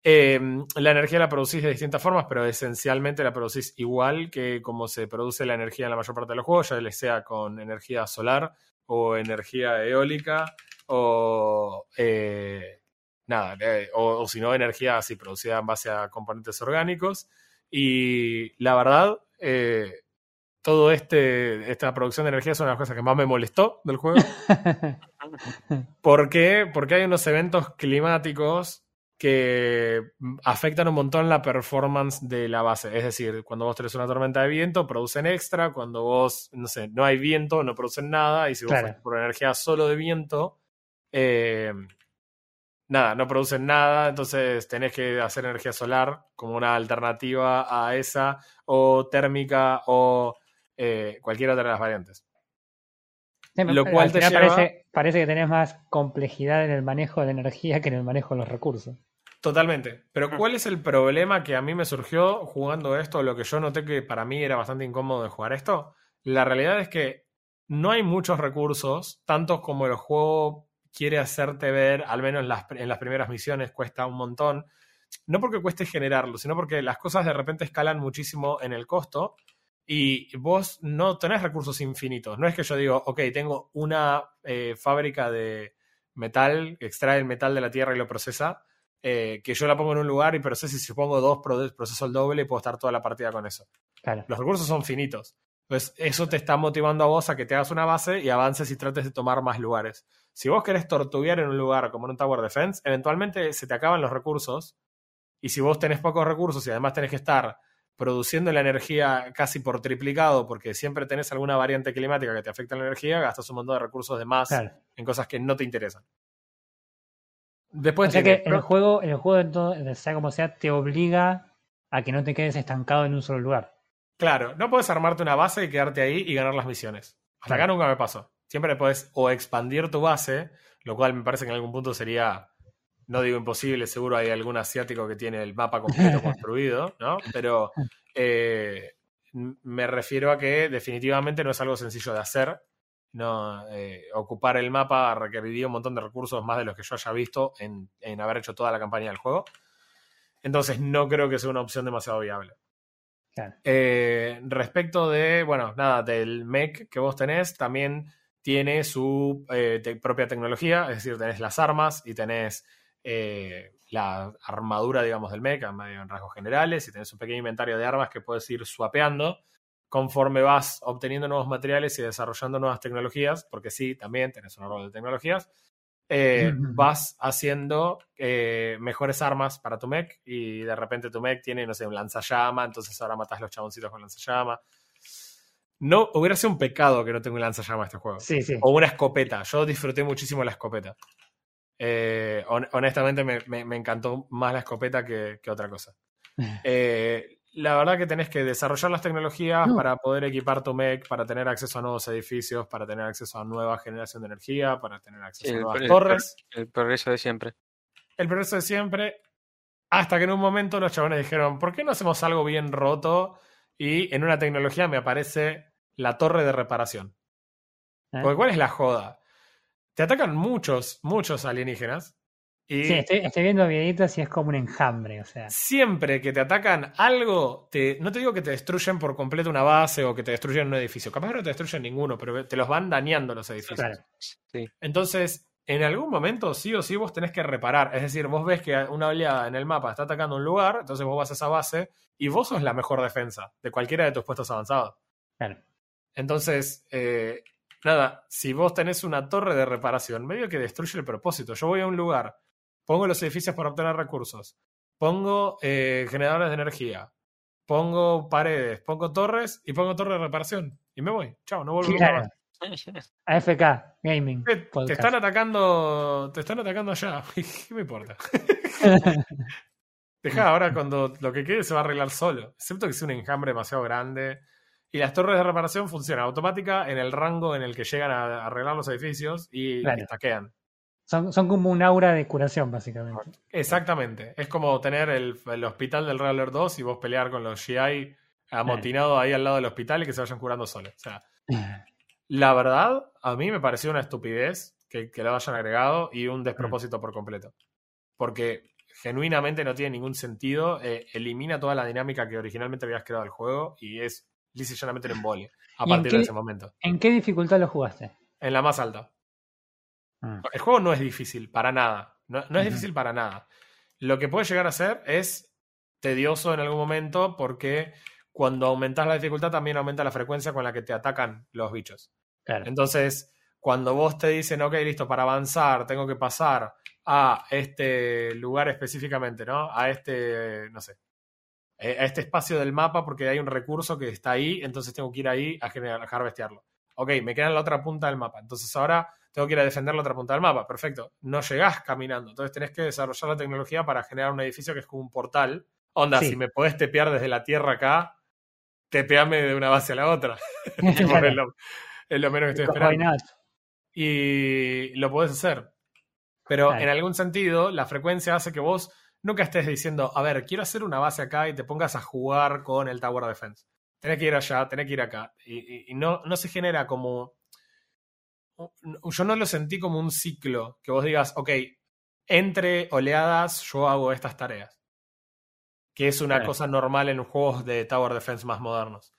Eh, la energía la producís de distintas formas, pero esencialmente la producís igual que como se produce la energía en la mayor parte de los juegos, ya sea con energía solar o energía eólica o eh, nada, eh, o, o si no, energía así producida en base a componentes orgánicos. Y la verdad, eh, todo este, esta producción de energía es una de las cosas que más me molestó del juego. ¿Por qué? Porque hay unos eventos climáticos que afectan un montón la performance de la base. Es decir, cuando vos tenés una tormenta de viento, producen extra. Cuando vos, no sé, no hay viento, no producen nada. Y si vos Claro. por energía solo de viento, eh, nada, no producen nada. Entonces tenés que hacer energía solar como una alternativa a esa, o térmica, o eh, cualquier otra de las variantes. Sí, Lo al cual te lleva- parece, parece que tenés más complejidad en el manejo de la energía que en el manejo de los recursos. Totalmente. Pero. ¿cuál es el problema que a mí me surgió jugando esto? Lo que yo noté que para mí era bastante incómodo de jugar esto. La realidad es que no hay muchos recursos, tantos como el juego quiere hacerte ver, al menos en las, en las primeras misiones cuesta un montón. No porque cueste generarlo, sino porque las cosas de repente escalan muchísimo en el costo y vos no tenés recursos infinitos. No es que yo digo, ok, tengo una eh, fábrica de metal, que extrae el metal de la tierra y lo procesa, eh, que yo la pongo en un lugar y proceso y si pongo dos pro- proceso el doble y puedo estar toda la partida con eso. Claro. Los recursos son finitos. Entonces, eso te está motivando a vos a que te hagas una base y avances y trates de tomar más lugares. Si vos querés tortuguear en un lugar como en un Tower Defense, eventualmente se te acaban los recursos. Y si vos tenés pocos recursos y además tenés que estar produciendo la energía casi por triplicado, porque siempre tenés alguna variante climática que te afecta la energía, gastas un montón de recursos de más Claro. en cosas que no te interesan. Después O sea que el juego, el juego entonces, sea como sea, te obliga a que no te quedes estancado en un solo lugar. Claro, no puedes armarte una base y quedarte ahí y ganar las misiones. Hasta acá nunca me pasó. Siempre puedes o expandir tu base, lo cual me parece que en algún punto sería, no digo imposible, seguro hay algún asiático que tiene el mapa completo construido, ¿no? Pero eh, me refiero a que definitivamente no es algo sencillo de hacer. No, eh, ocupar el mapa requeriría un montón de recursos más de los que yo haya visto en, en haber hecho toda la campaña del juego. Entonces no creo que sea una opción demasiado viable. Claro. Eh, respecto de, bueno, nada, del mech que vos tenés, también tiene su eh, te- propia tecnología, es decir, tenés las armas y tenés la armadura, digamos, del mech, medio en rasgos generales, y tenés un pequeño inventario de armas que puedes ir swapeando conforme vas obteniendo nuevos materiales y desarrollando nuevas tecnologías, porque sí, también tenés un árbol de tecnologías, eh, vas haciendo eh, mejores armas para tu mech y de repente tu mech tiene, no sé, un lanzallama, entonces ahora matas los chaboncitos con lanzallama. No, hubiera sido un pecado que no tenga un lanzallama este juego. Sí, sí. O una escopeta. Yo disfruté muchísimo la escopeta. Eh, hon- honestamente me, me- me encantó más la escopeta que, que otra cosa. Eh, la verdad que tenés que desarrollar las tecnologías No. para poder equipar tu mech, para tener acceso a nuevos edificios, para tener acceso a nueva generación de energía, para tener acceso a nuevas el- torres. El progreso de siempre. El progreso de siempre. Hasta que en un momento los chabones dijeron, ¿por qué no hacemos algo bien roto? Y en una tecnología me aparece la torre de reparación. ¿Eh? Porque ¿cuál es la joda? Te atacan muchos, muchos alienígenas. Y Sí, estoy, estoy viendo videitos y es como un enjambre, o sea. siempre que te atacan algo, te, no te digo que te destruyen por completo una base o que te destruyen un edificio. Capaz que no te destruyen ninguno, pero te los van dañando los edificios. Claro. Sí. Entonces, en algún momento, sí o sí, vos tenés que reparar. Es decir, vos ves que una oleada en el mapa está atacando un lugar, entonces vos vas a esa base y vos sos la mejor defensa de cualquiera de tus puestos avanzados. Claro. Entonces, eh, nada, si vos tenés una torre de reparación, medio que destruye el propósito. Yo voy a un lugar, pongo los edificios para obtener recursos, pongo eh, generadores de energía, pongo paredes, pongo torres y pongo torre de reparación. Y me voy. Chao, no vuelvo Claro. más. AFK, Gaming. Te, te están atacando, te están atacando allá. ¿Qué me importa? Deja ahora cuando lo que quede se va a arreglar solo. Excepto que sea un enjambre demasiado grande. Y las torres de reparación funcionan automática en el rango en el que llegan a arreglar los edificios y Claro. Son, son como un aura de curación, básicamente. Exactamente. Es como tener el, el hospital del Realer 2 y vos pelear con los GI amotinados ahí al lado del hospital y que se vayan curando solos. O sea, la verdad, a mí me pareció una estupidez que, que lo hayan agregado y un despropósito por completo. Porque genuinamente no tiene ningún sentido. eh, elimina toda la dinámica que originalmente habías creado el juego y es lisa y llanamente un embole a ¿Y en partir qué- de ese momento. ¿En qué dificultad lo jugaste? En la más alta. Mm. El juego no es difícil, para nada. No, no es difícil para nada. Lo que puede llegar a ser es tedioso en algún momento porque cuando aumentas la dificultad también aumenta la frecuencia con la que te atacan los bichos. Claro. Entonces, cuando vos te dicen, ok, listo, para avanzar tengo que pasar a este lugar específicamente, ¿no? A este, no sé, eh, a este espacio del mapa porque hay un recurso que está ahí, entonces tengo que ir ahí a, generar, a harvestearlo. Ok, me queda en la otra punta del mapa, entonces ahora tengo que ir a defender la otra punta del mapa, perfecto. No llegás caminando, entonces tenés que desarrollar la tecnología para generar un edificio que es como un portal. Onda, Sí. si me podés tepear desde la tierra acá, tepeame de una base a la otra. Claro. es, lo, es lo menos que estoy esperando y lo podés hacer. Pero Claro. en algún sentido, la frecuencia hace que vos nunca estés diciendo, a ver, quiero hacer una base acá y te pongas a jugar con el Tower Defense. Tenés que ir allá, tenés que ir acá. Y, y- y no, no se genera como... Yo no lo sentí como un ciclo, que vos digas, ok, entre oleadas yo hago estas tareas. Que es una cosa normal en juegos de Tower Defense más modernos.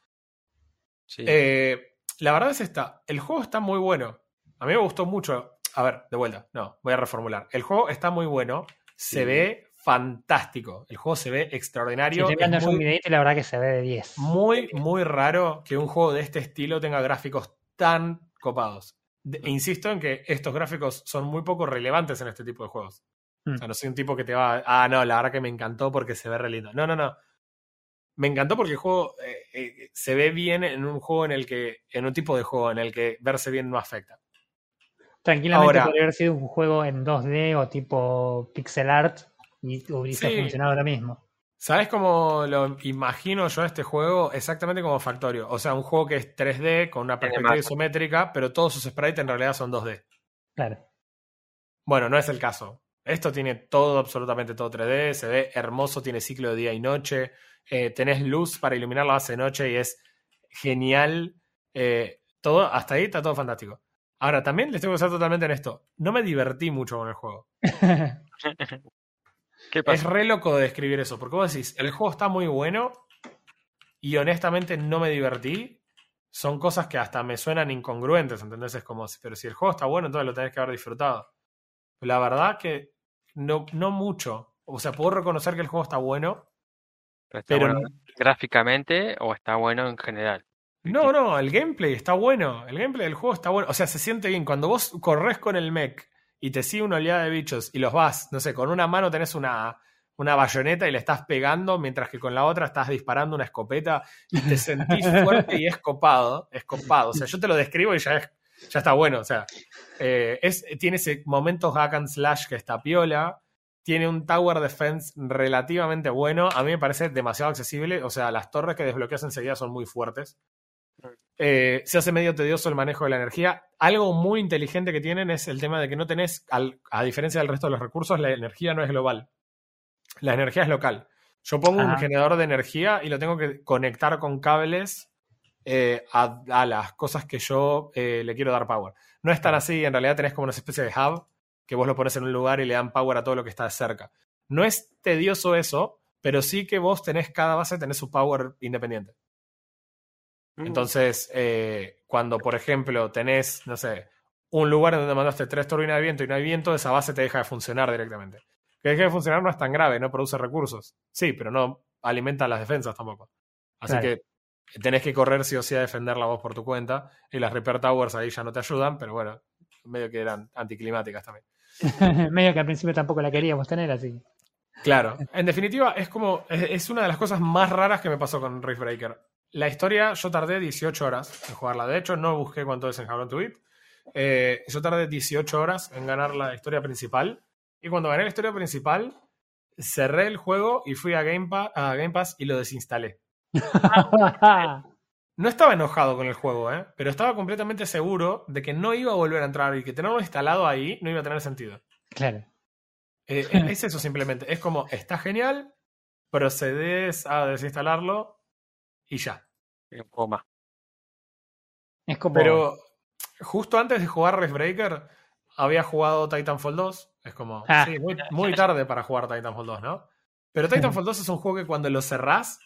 Sí. Eh, la verdad es esta. El juego está muy bueno. A mí me gustó mucho. A ver, de vuelta. No, voy a reformular. El juego está muy bueno. Se ve fantástico. El juego se ve Si extraordinario. estoy viendo es yo un muy, videito y la verdad que se ve de 10. muy, muy raro que un juego de este estilo tenga gráficos tan copados. De- insisto en que estos gráficos son muy poco relevantes en este tipo de juegos. Mm. O sea, no soy un tipo que te va. Ah, no, la verdad que me encantó porque se ve re lindo. No, no, no. Me encantó porque el juego eh, eh, se ve bien en un juego en el que. En un tipo de juego en el que verse bien no afecta. Tranquilamente Ahora- podría haber sido un juego en 2D o tipo pixel art y hubiese Sí. funcionado ahora mismo. ¿Sabes cómo lo imagino yo este juego? Exactamente como Factorio. O sea, un juego que es 3D con una perspectiva isométrica, pero todos sus sprites en realidad son 2D. Claro. Bueno, no es el caso. Esto tiene todo, absolutamente todo 3D, se ve hermoso, tiene ciclo de día y noche, eh, tenés luz para iluminar la base de noche y es genial. eh, todo, hasta ahí está todo fantástico. Ahora, también les tengo que ser totalmente honesto, no me divertí mucho con el juego. ¿Qué Es re loco de describir eso, porque vos decís, el juego está muy bueno y honestamente no me divertí. Son cosas que hasta me suenan incongruentes, ¿entendés? Es como, pero si el juego está bueno, entonces lo tenés que haber disfrutado. La verdad que no, no mucho. O sea, puedo reconocer que el juego está bueno. Pero está Pero bueno gráficamente o está bueno en general. No, no, el gameplay está bueno. El gameplay del juego está bueno. O sea, se siente bien. Cuando vos corres con el mech y te sigue una oleada de bichos y los vas, no sé, con una mano tenés una, una bayoneta y le estás pegando, mientras que con la otra estás disparando una escopeta y te sentís fuerte y es copado. Es copado. O sea, yo te lo describo y ya, es, ya está bueno. O sea, eh, es, tiene ese momento hack and slash que está piola. Tiene un tower defense relativamente bueno. A mí me parece demasiado accesible. O sea, las torres que desbloqueas enseguida son muy fuertes. Eh, se hace medio tedioso el manejo de la energía. Algo muy inteligente que tienen es el tema de que no tenés, al- a diferencia del resto de los recursos, la energía no es global. La energía es local. Yo pongo un Ajá. generador de energía y lo tengo que conectar con cables eh, a, a las cosas que yo eh, le quiero dar power. No es tan así, en realidad tenés como una especie de hub que vos lo pones en un lugar y le dan power a todo lo que está cerca. No es tedioso eso, pero sí que vos tenés cada base, tenés su power independiente. Mm. Entonces, eh, cuando, por ejemplo, tenés, no sé, un lugar donde mandaste tres turbinas de viento y no hay viento, esa base te deja de funcionar directamente. Que deje de funcionar no es tan grave, no produce recursos. Sí, pero no alimenta las defensas tampoco. Así Claro. que tenés que correr sí o sí a defender la voz por tu cuenta. Y las Repair Towers ahí ya no te ayudan, pero bueno, medio que eran anticlimáticas también. Medio que al principio tampoco la queríamos tener, así. Claro, en definitiva, es como. Es, es una de las cosas más raras que me pasó con Rift Breaker. La historia, yo tardé 18 horas en jugarla. De hecho, no busqué cuánto es en How Long to. Eh, yo tardé 18 horas en ganar la historia principal. Y cuando gané la historia principal, cerré el juego y fui a Game, Pa- a Game Pass y lo desinstalé. No estaba enojado con el juego, ¿eh? pero estaba completamente seguro de que no iba a volver a entrar y que tenerlo instalado ahí no iba a tener sentido. claro. Eh, es eso simplemente. Es como, está genial, procedes a desinstalarlo y ya. Un poco más. Es como. Pero justo antes de jugar Rift Breaker, había jugado Titanfall 2. Es como, Ah. sí, muy, muy tarde para jugar Titanfall 2, ¿no? Pero Titanfall 2 es un juego que cuando lo cerrás,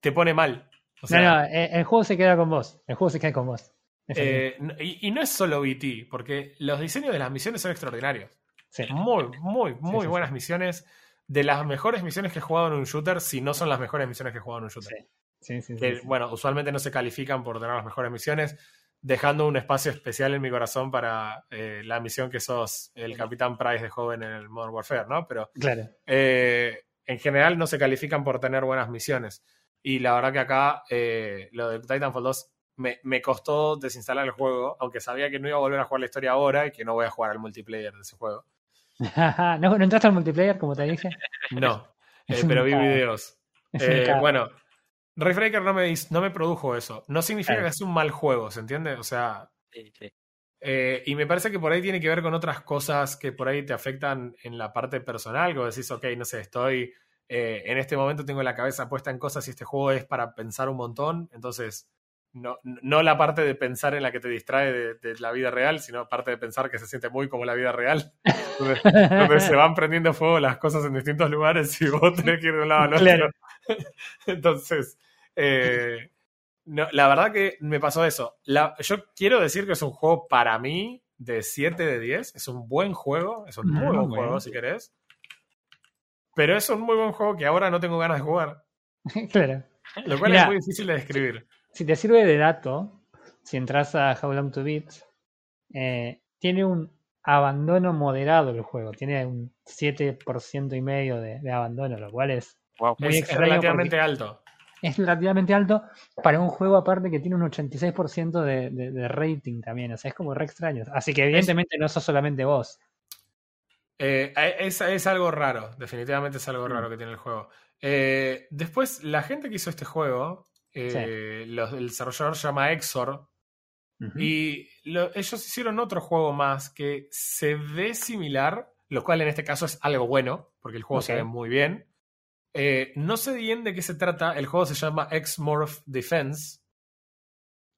te pone mal. O sea, no, no, el juego se queda con vos. El juego se queda con vos. Eh, y, y no es solo BT, porque los diseños de las misiones son extraordinarios. Sí. Muy, muy, muy sí, buenas sí. misiones. De las mejores misiones que he jugado en un shooter, si no son las mejores misiones que he jugado en un shooter. Sí. Que, sí. bueno, usualmente no se califican por tener las mejores misiones, dejando un espacio especial en mi corazón para eh, la misión que sos el Capitán Price de joven en el Modern Warfare, ¿no? Pero Claro. eh, en general no se califican por tener buenas misiones. Y la verdad que acá eh, lo de Titanfall 2 me, me costó desinstalar el juego, aunque sabía que no iba a volver a jugar la historia ahora y que no voy a jugar al multiplayer de ese juego. ¿No, ¿No entraste al multiplayer, como te dije? No, eh, pero vi videos. Eh, bueno, Breaker no me, no me produjo eso. No significa Claro. que es un mal juego, ¿se entiende? O sea, Sí, sí. eh, y me parece que por ahí tiene que ver con otras cosas que por ahí te afectan en la parte personal, como decís, ok, no sé, estoy, eh, en este momento tengo la cabeza puesta en cosas y este juego es para pensar un montón, entonces no, no la parte de pensar en la que te distrae de, de la vida real, sino parte de pensar que se siente muy como la vida real, donde, donde se van prendiendo fuego las cosas en distintos lugares y vos tenés que ir de un lado al otro. Claro. Entonces, eh, no, la verdad que me pasó eso. La- yo quiero decir que es un juego para mí de 7 de 10. Es un buen juego. Es un muy Muy buen bueno. juego, si querés. Pero es un muy buen juego que ahora no tengo ganas de jugar. claro. Lo cual es muy difícil de describir. Si te sirve de dato, si entras a How Long to Beat, eh, tiene un abandono moderado el juego. Tiene un 7% y medio de, de abandono, lo cual es, Wow. Muy Es, extraño relativamente alto. Es relativamente alto para un juego aparte que tiene un 86% de, de, de rating también. O sea, es como re extraño. Así que evidentemente no sos solamente vos. Eh, es, es algo raro, definitivamente es algo Mm. raro que tiene el juego. Eh, después, la gente que hizo este juego, eh, los- el desarrollador se llama Exor, y lo- ellos hicieron otro juego más que se ve similar, lo cual en este caso es algo bueno, porque el juego se ve muy bien. Eh, no sé bien de qué se trata, el juego se llama X-Morph Defense.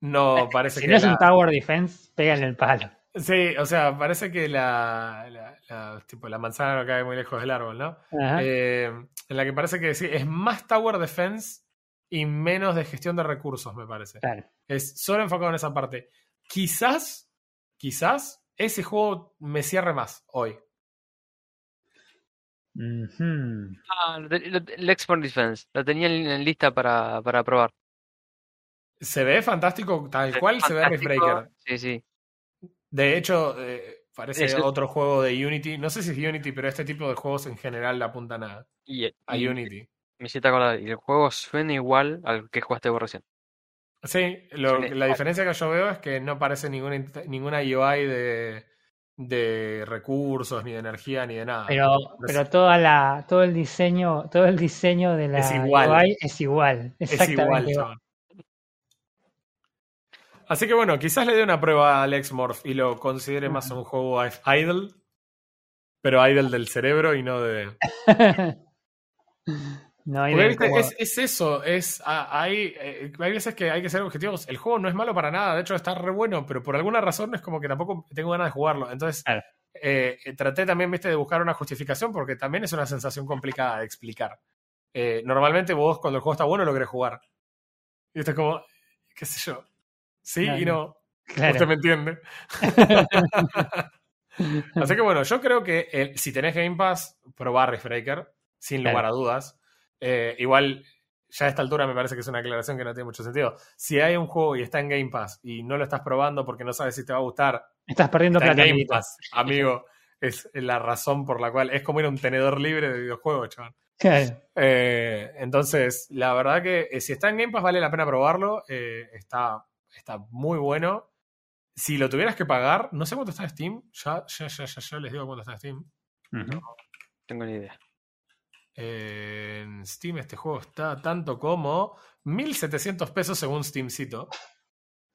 No parece si que no es la- un Tower Defense, pega en el palo. Sí, o sea, parece que la, la, la- tipo, la manzana no cae muy lejos del árbol, ¿no? Eh, en la que parece que sí, es más Tower Defense y menos de gestión de recursos, me parece. Claro. Es solo enfocado en esa parte. Quizás, quizás ese juego me cierre más hoy. Ujú. Ah, el Export Defense. Lo tenía en, lista para, para probar. Se ve fantástico, tal cual se ve. Riftbreaker. Sí, sí. De hecho, eh, parece Eso- otro juego de Unity. No sé si es Unity, pero este tipo de juegos en general le apuntan a, Y, a y Unity. me hiciste acordar. Y el juego suena igual al que jugaste vos recién. Sí, lo- la diferencia que yo veo es que no parece ninguna, ninguna UI de, de recursos, ni de energía, ni de nada. Pero, pero toda la, todo el diseño, todo el diseño de la Es igual. UI es igual. es Exactamente igual. Así que bueno, quizás le dé una prueba al Exmorph y lo considere más un juego idle, pero idle del cerebro y no de... no hay Porque, como- es, es eso, es, ah, hay, eh, hay veces que hay que ser objetivos. El juego no es malo para nada, de hecho está re bueno, pero por alguna razón es como que tampoco tengo ganas de jugarlo. Entonces, Claro. eh, eh, traté también, viste, de buscar una justificación porque también es una sensación complicada de explicar. Eh, normalmente vos cuando el juego está bueno lo querés jugar. Y esto es como, qué sé yo. Sí Claro. y no. Claro. Usted me entiende. Así que bueno, yo creo que si tenés Game Pass, probá Riftbreaker, sin lugar a dudas. Eh, igual, ya a esta altura me parece que es una aclaración que no tiene mucho sentido. Si hay un juego y está en Game Pass y no lo estás probando porque no sabes si te va a gustar, Estás perdiendo está en. Game. Pass, amigo. Es la razón por la cual es como ir a un tenedor libre de videojuegos, chaval. Eh, entonces, la verdad que eh, si está en Game Pass vale la pena probarlo. eh, está, está muy bueno. Si lo tuvieras que pagar, no sé cuánto está Steam. Ya, ya, ya, ya, ya les digo cuánto está Steam. Ujú. Tengo ni idea. En Steam este juego está tanto como 1700 pesos según Steamcito.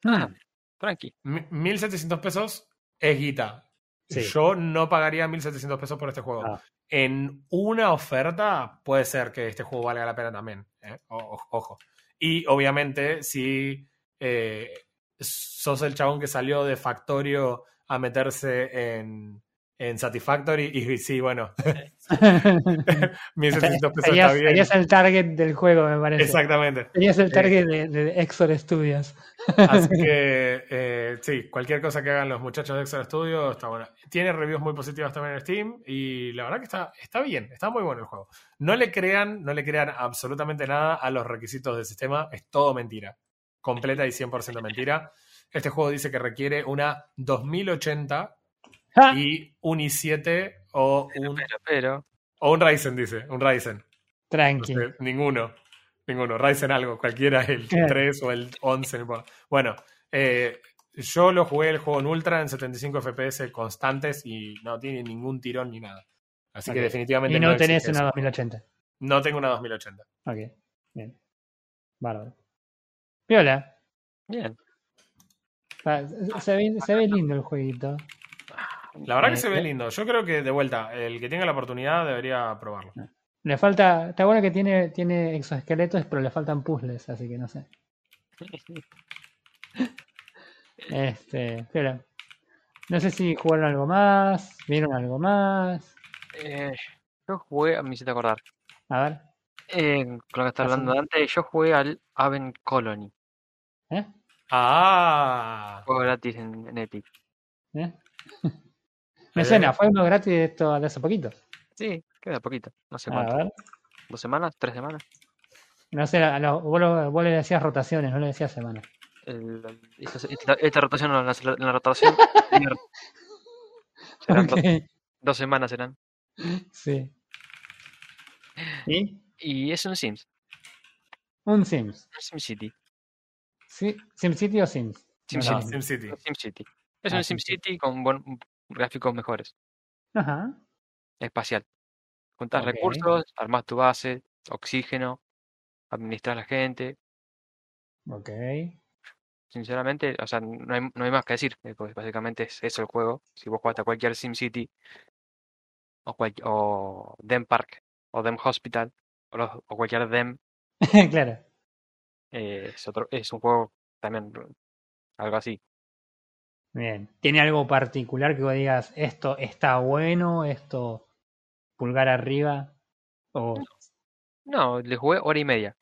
Ah, tranqui. Mi- 1700 pesos es guita. Sí. Yo no pagaría 1700 pesos por este juego. Ah. En una oferta puede ser que este juego valga la pena también. ¿eh? O- ojo. Y obviamente, si eh, sos el chabón que salió de Factorio a meterse en, en Satisfactory, y sí, bueno, 1700 pesos Serías, está bien. serías el target del juego, me parece. Exactamente. Serías el target de, de Exor Studios. Así que eh, sí, cualquier cosa que hagan los muchachos de Extra Studio está buena. Tiene reviews muy positivas también en Steam y la verdad que está, está bien, está muy bueno el juego. No le crean, no le crean absolutamente nada a los requisitos del sistema, es todo mentira. Completa y 100% mentira. Este juego dice que requiere una 2080 ¡Ja! y un i7 o un, Pero, pero. o un Ryzen, dice, un Ryzen. No Tranqui. sé, ninguno. Ninguno. Ryzen algo, cualquiera, el Claro. 3 o el 11. no importa. Bueno, eh, yo lo jugué el juego en Ultra en 75 FPS constantes y no tiene ningún tirón ni nada. Así que Ok. definitivamente Y no tenés existe una eso. 2080. No tengo una 2080. Ok, bien. Bárbaro. Viola. Bien. Se ve, se ve lindo el jueguito. La verdad que Eh, se ve eh. lindo. Yo creo que, de vuelta, el que tenga la oportunidad debería probarlo. Le falta. Está bueno que tiene, tiene exoesqueletos, pero le faltan puzzles, así que no sé. Este. Viola. No sé si jugaron algo más. ¿Vieron algo más? Eh, yo jugué, me hiciste acordar. A ver. Eh, con lo que estaba Así. hablando antes, yo jugué al Aven Colony. ¿Eh? Ah, Juego gratis en, en Epic. ¿Eh? Me suena, fue uno gratis de esto de hace poquito. Sí, queda poquito. No sé A cuánto. ver. ¿Dos semanas? ¿Tres semanas? No sé, a lo- vos, lo- vos le decías rotaciones, no le decías semanas. El- esta, esta- esta rotación, no, la, la rotación. serán dos, semanas serán. Sí. ¿Y? Y es un Sims. Un Sims. Un SimCity. Sí, SimCity o Sims. SimCity. No, SimCity. Un SimCity. Es Ah, un SimCity. SimCity con buen, gráficos mejores. Ajá. Espacial. Juntas recursos, armas tu base, oxígeno, administras la gente. Ok. Sinceramente, o sea, no hay, no hay más que decir. eh, pues básicamente es eso el juego. Si vos jugaste a cualquier SimCity o, cual, o Dem Park o Dem Hospital o, los- o cualquier Dem, claro. eh, es, otro, es un juego también algo así. Bien. ¿Tiene algo particular que vos digas, esto está bueno, esto pulgar arriba? O... No, le jugué hora y media.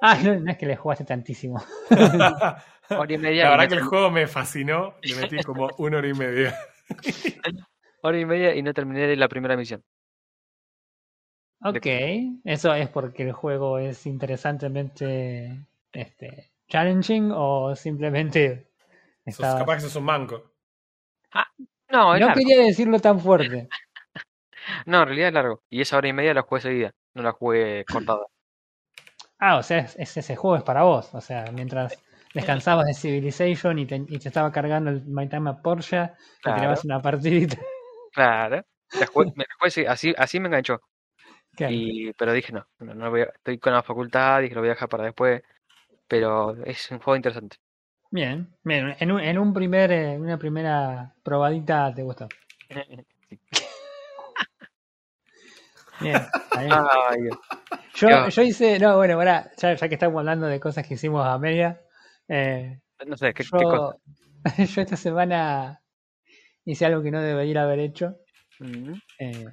Ah, no, no es que le jugaste tantísimo. Hora y media. La verdad que el juego me fascinó. Le metí como una hora y media. Hora y media y no terminé la primera misión. Ok, ¿eso es porque el juego es interesantemente este, challenging o simplemente Sos- capaz que sos un manco. No, es No largo. quería decirlo tan fuerte. No, en realidad es largo. Y esa hora y media la jugué seguida. No la jugué cortada. Ah, o sea, es, es- ese juego es para vos. O sea, mientras descansabas de Civilization y te, y te estaba cargando el My Time at Porsche, te Claro. tirabas una partidita. Claro. La jugué- me la jugué así, así me enganchó. Claro. Y, pero dije, no, no, no voy a- estoy con la facultad, dije, lo voy a dejar para después. Pero es un juego interesante. Bien, bien. En, un, en un primer, eh, una primera probadita te gustó. Bien. bien. Yo, yo hice, no, bueno, ahora, ya, ya que estamos hablando de cosas que hicimos a media, eh, no sé, ¿qué, qué cosa? yo, yo esta semana hice algo que no debería haber hecho. Eh,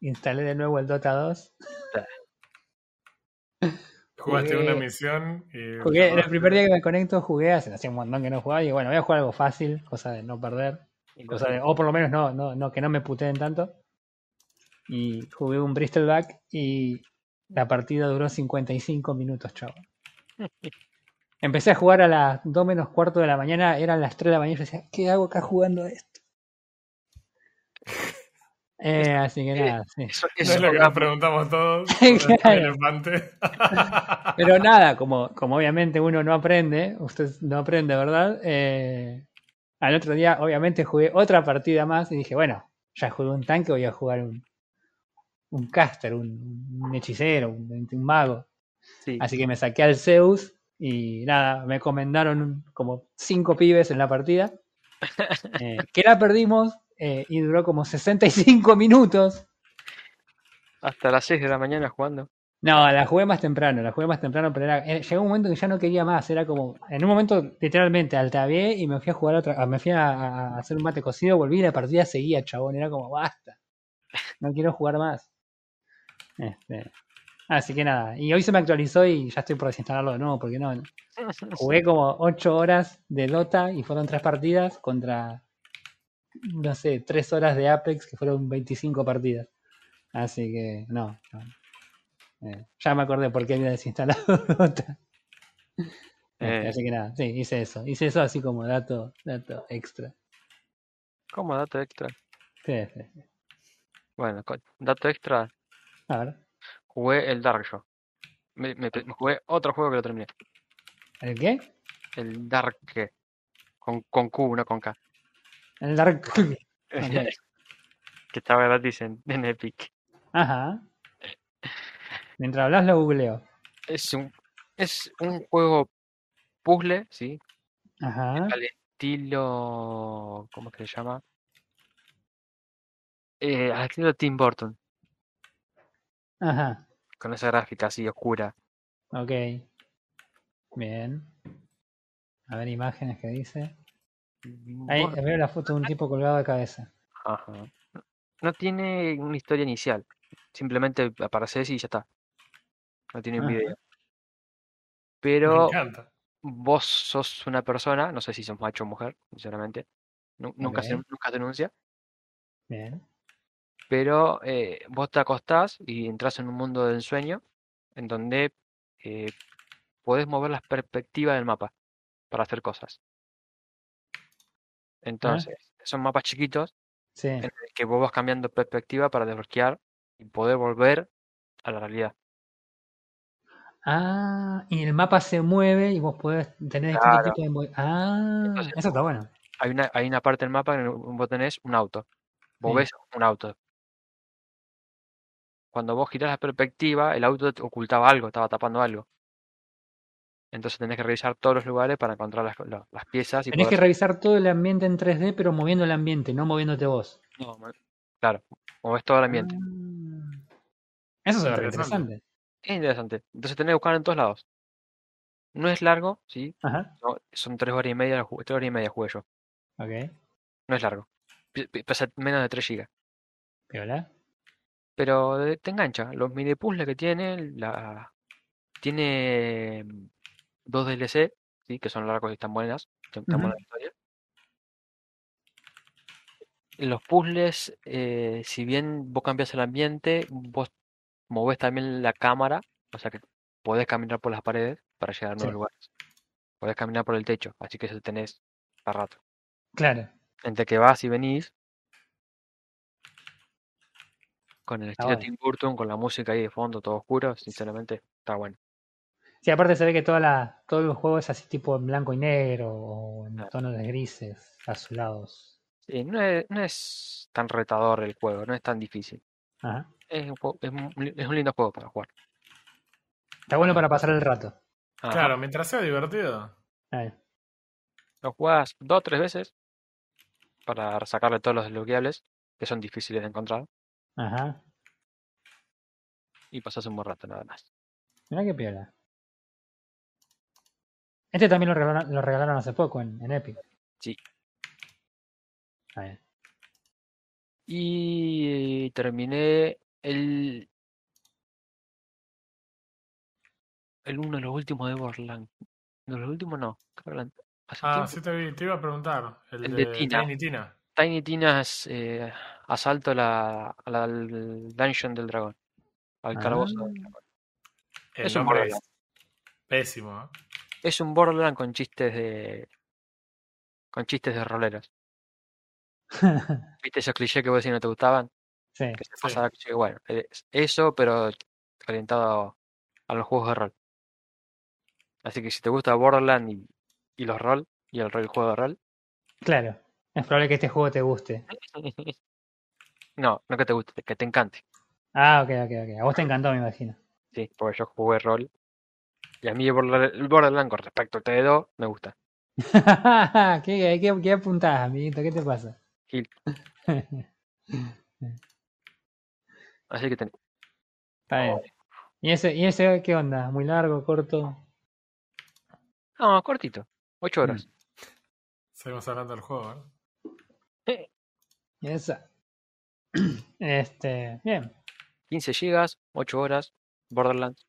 instalé de nuevo el Dota 2. Jugaste Jugué- una misión y. Jugué, el primer día que me conecto jugué, hace, hacía un montón que no jugaba, y bueno, voy a jugar algo fácil, cosa de no perder, y lo- cosa de, o por lo menos no, no, no, que no me puteen tanto. Y jugué un Bristleback y la partida duró 55 minutos, chavo. Empecé a jugar a las 2 menos cuarto de la mañana, eran las 3 de la mañana y yo decía, ¿qué hago acá jugando a esto? Eh, así que nada, sí. Eso, No es lo que nos preguntamos todos. Claro. elefante. Pero nada, como, como obviamente uno no aprende, usted no aprende, ¿verdad? Eh, al otro día, obviamente, jugué otra partida más y dije, bueno, ya jugué un tanque, voy a jugar un, un caster, un, un hechicero, un, un mago. sí. Así que me saqué al Zeus y nada, me comendaron un- como cinco pibes en la partida. eh, que la perdimos eh, y duró como 65 minutos. Hasta las 6 de la mañana jugando. No, la jugué más temprano, la jugué más temprano, pero era, eh, llegó un momento que ya no quería más, era como, en un momento literalmente altavié y me fui a jugar otra, ah, me fui a, hacer un mate cocido, volví y la partida seguía, chabón, era como, basta, no quiero jugar más. Este, así que nada, y hoy se me actualizó y ya estoy por desinstalarlo de nuevo, porque no, no. jugué como 8 horas de Dota y fueron tres partidas contra, no sé, 3 horas de Apex que fueron 25 partidas. Así que no, no. Eh, ya me acordé por qué había desinstalado Dota. Este, Eh. Así que nada, sí, hice eso. Hice eso así como dato, dato extra. ¿Cómo dato extra? Sí, sí, sí. Bueno, dato extra, A ver, jugué el Dark yo. Me, me- me jugué otro juego que lo terminé. ¿el qué? El Dark. Con, con Q, no con K. El Dark. que estaba gratis en, en Epic. Ajá. Mientras hablas lo googleo. Es un, es un juego puzzle, ¿sí? Ajá. Al estilo. ¿Cómo es que se llama? Eh, al estilo Tim Burton. Ajá. Con esa gráfica así oscura. Ok. Bien. A ver imágenes que dice. Ahí Bueno, veo la foto de un tipo colgado de cabeza. ajá. No tiene una historia inicial. Simplemente apareces y ya está. No tiene un Ajá. video. Pero vos sos una persona, no sé si sos macho o mujer, sinceramente. se, nunca se denuncia. Bien. Pero eh, vos te acostás y entras en un mundo de ensueño en donde eh, podés mover las perspectivas del mapa para hacer cosas. Entonces, son mapas chiquitos Sí. en el que vos vas cambiando perspectiva para desbloquear y poder volver a la realidad. Ah, y el mapa se mueve y vos podés tener distintos Claro. tipos de Ah, Entonces, eso está bueno. Hay una, hay una parte del mapa en el que vos tenés un auto. Vos Sí. ves un auto. Cuando vos girás la perspectiva, el auto te ocultaba algo, estaba tapando algo. Entonces tenés que revisar todos los lugares para encontrar las, la- las piezas y Tenés que revisar todo el ambiente en 3D, pero moviendo el ambiente, no moviéndote vos. No, claro, moves todo el ambiente. Ah. Eso re Interesante. interesante. Es interesante. Entonces tenés que buscar en todos lados. No es largo, sí. Ajá, no, son tres horas y media, tres horas y media jugué yo. ok. No es largo. Pesa menos de 3 gigas. Piola. Pero eh, te engancha. Los mini puzzles que tiene, la... tiene dos DLC, ¿sí? que son largos y están buenas. Están buenas historias. Los puzzles, eh, si bien vos cambias el ambiente, vos movés también la cámara, o sea que podés caminar por las paredes para llegar a nuevos Sí. lugares. Podés caminar por el techo, así que eso tenés para rato. Claro. Entre que vas y venís, con el estilo bueno. Tim Burton, con la música ahí de fondo, todo oscuro, sinceramente, está bueno. Sí, aparte se ve que toda la, todo el juego es así tipo en blanco y negro o en tonos de grises, azulados. Sí, no es, no es tan retador el juego, no es tan difícil. Ajá. Es un, juego- es un, es un lindo juego para jugar. Está bueno para pasar el rato. Ajá. Claro, mientras sea divertido. Ahí. Lo jugás dos o tres veces para sacarle todos los desbloqueables que son difíciles de encontrar Ajá. y pasás un buen rato nada más. Mirá qué piola. Este también lo regalaron, lo regalaron hace poco en, en Epic. Sí. Ahí. Y terminé el. El uno de los últimos de Borderlands. No, los últimos no. Ah, tiempo. sí te, vi, te iba a preguntar. El, El de, de Tina. Tiny Tina. Tiny Tina's eh, asalto a la, a la- al dungeon del dragón. Al calabozo. Ah. del dragón. El Es un nombre Borderlands. es pésimo. ¿eh? Es un Borderland con chistes de. con chistes de roleros. ¿Viste esos clichés que vos decís no te gustaban? sí. Que se Sí. pasaba cliché. Bueno, es eso, pero orientado a los juegos de rol. Así que si te gusta Borderland y, y los rol, y el, rol- el juego de rol, Claro. Es probable que este juego te guste. no, no que te guste, que te encante. Ah, ok, ok, ok. A vos te encantó, me imagino. Sí, porque yo jugué rol. Y a mí el Borderland, el Borderland con respecto a TD2 me gusta. ¿Qué, qué, qué apuntás, amiguito? ¿Qué te pasa? Gil. Así que ten- Está bien. ¿Y ese, ¿Y ese qué onda? ¿Muy largo, corto? No, cortito. 8 horas. Seguimos hablando del juego. ¿eh? ¿Y esa? Este, bien. 15 gigas, 8 horas. Borderlands.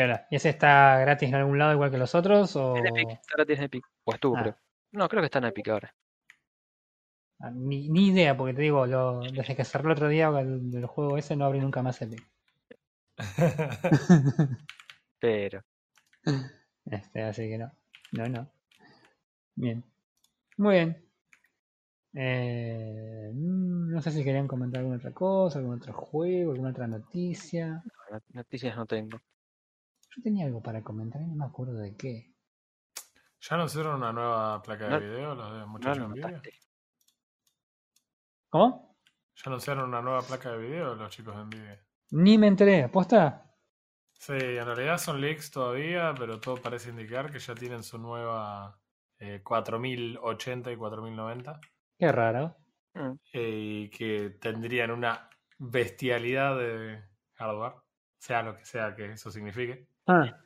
Piola. ¿Y ese está gratis en algún lado igual que los otros? O... En Epic, está gratis en Epic. O estuvo, Ah. creo. No, creo que está en Epic ahora. Ah, Ni, ni idea, porque te digo, lo, desde que cerré el otro día el, el juego ese no abrí nunca más Epic. Pero. Este, así que no. No, no. Bien. Muy bien. Eh, mm, no sé si querían comentar alguna otra cosa, algún otro juego, alguna otra noticia. no, Noticias no tengo. Yo tenía algo para comentar y no me acuerdo de qué. ¿Ya anunciaron una nueva placa de No- video? Los de No muchachos lo en. ¿Cómo? ¿Ya anunciaron una nueva placa de video los chicos de Nvidia? Ni me enteré. ¿Posta? Sí, en realidad son leaks todavía, pero todo parece indicar que ya tienen su nueva eh, 4080 y 4090 Qué raro. Mm, eh, y que tendrían una bestialidad de hardware, sea lo que sea que eso signifique. Ah.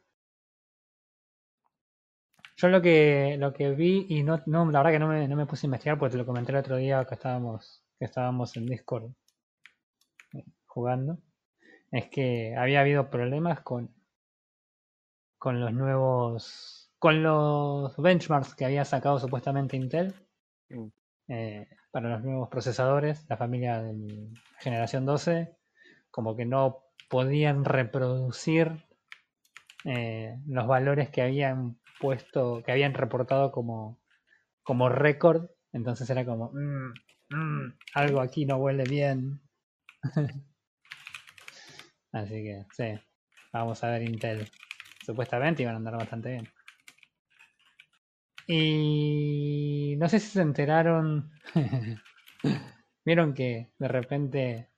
Yo lo que lo que vi y no, no la verdad que no me, no me puse a investigar porque te lo comenté el otro día que estábamos que estábamos en Discord eh, jugando es que había habido problemas con con los nuevos con los benchmarks que había sacado supuestamente Intel mm. eh, para los nuevos procesadores, la familia de generación 12, como que no podían reproducir eh, los valores que habían puesto, que habían reportado como, como récord. Entonces era como, "Mm, mm, algo aquí no huele bien. Así que, sí, vamos a ver Intel. Supuestamente iban a andar bastante bien. Y no sé si se enteraron. Vieron que de repente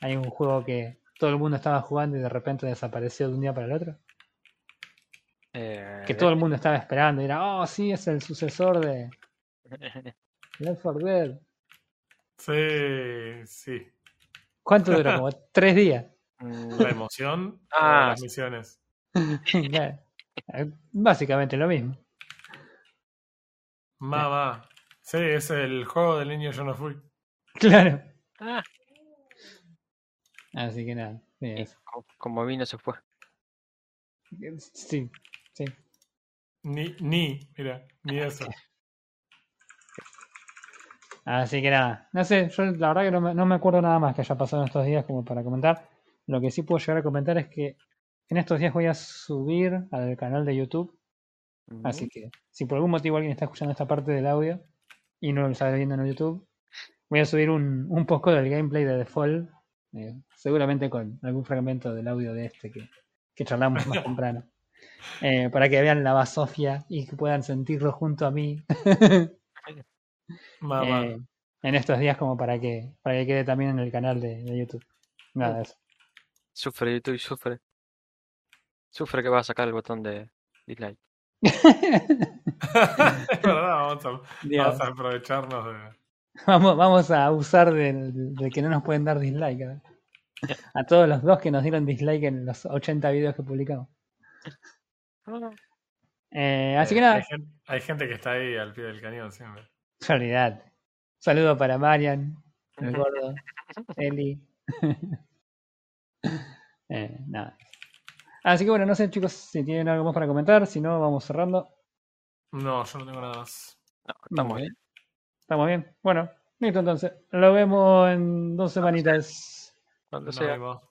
hay un juego que todo el mundo estaba jugando y de repente desapareció de un día para el otro. Que todo el mundo estaba esperando y era, oh, sí, es el sucesor de Left 4 Dead. Sí, sí. ¿Cuánto duró? Como tres días. La emoción Ah, las misiones. Eh, Básicamente lo mismo. Mamá. Sí, es el juego del niño yo no fui. Claro. ah, Así que nada. sí, como vino se fue. Sí, sí. Ni, ni, mira, ni eso. Así que nada, no sé, yo la verdad que no me, no me acuerdo nada más que haya pasado en estos días como para comentar. Lo que sí puedo llegar a comentar es que en estos días voy a subir al canal de YouTube. Así que si por algún motivo alguien está escuchando esta parte del audio y no lo está viendo en YouTube, voy a subir un, un poco del gameplay de The Fall. eh, seguramente con algún fragmento del audio de este que, que charlamos más temprano. Eh, para que vean la basofia y que puedan sentirlo junto a mí. Mamá. Eh, en estos días como para que para que quede también en el canal de, de YouTube. Nada, eso. Sufre YouTube, sufre. Sufre que va a sacar el botón de dislike. es verdad, vamos a, vamos a aprovecharnos de. Vamos, vamos a usar del, de que no nos pueden dar dislike. A todos los dos que nos dieron dislike en los 80 videos que publicamos. Eh, así que eh, nada, Hay gente, hay gente que está ahí al pie del cañón siempre. olvidate. Saludo para Marian, el gordo, Eli. Eh, nada. Así que bueno, no sé chicos si tienen algo más para comentar, si no vamos cerrando. No, yo no tengo nada más. No, estamos bien. Estamos bien. Bueno, listo entonces. Lo vemos en dos semanitas. Cuando Nos sea. vemos.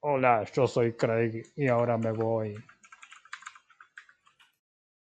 Hola, yo soy Craig y ahora me voy.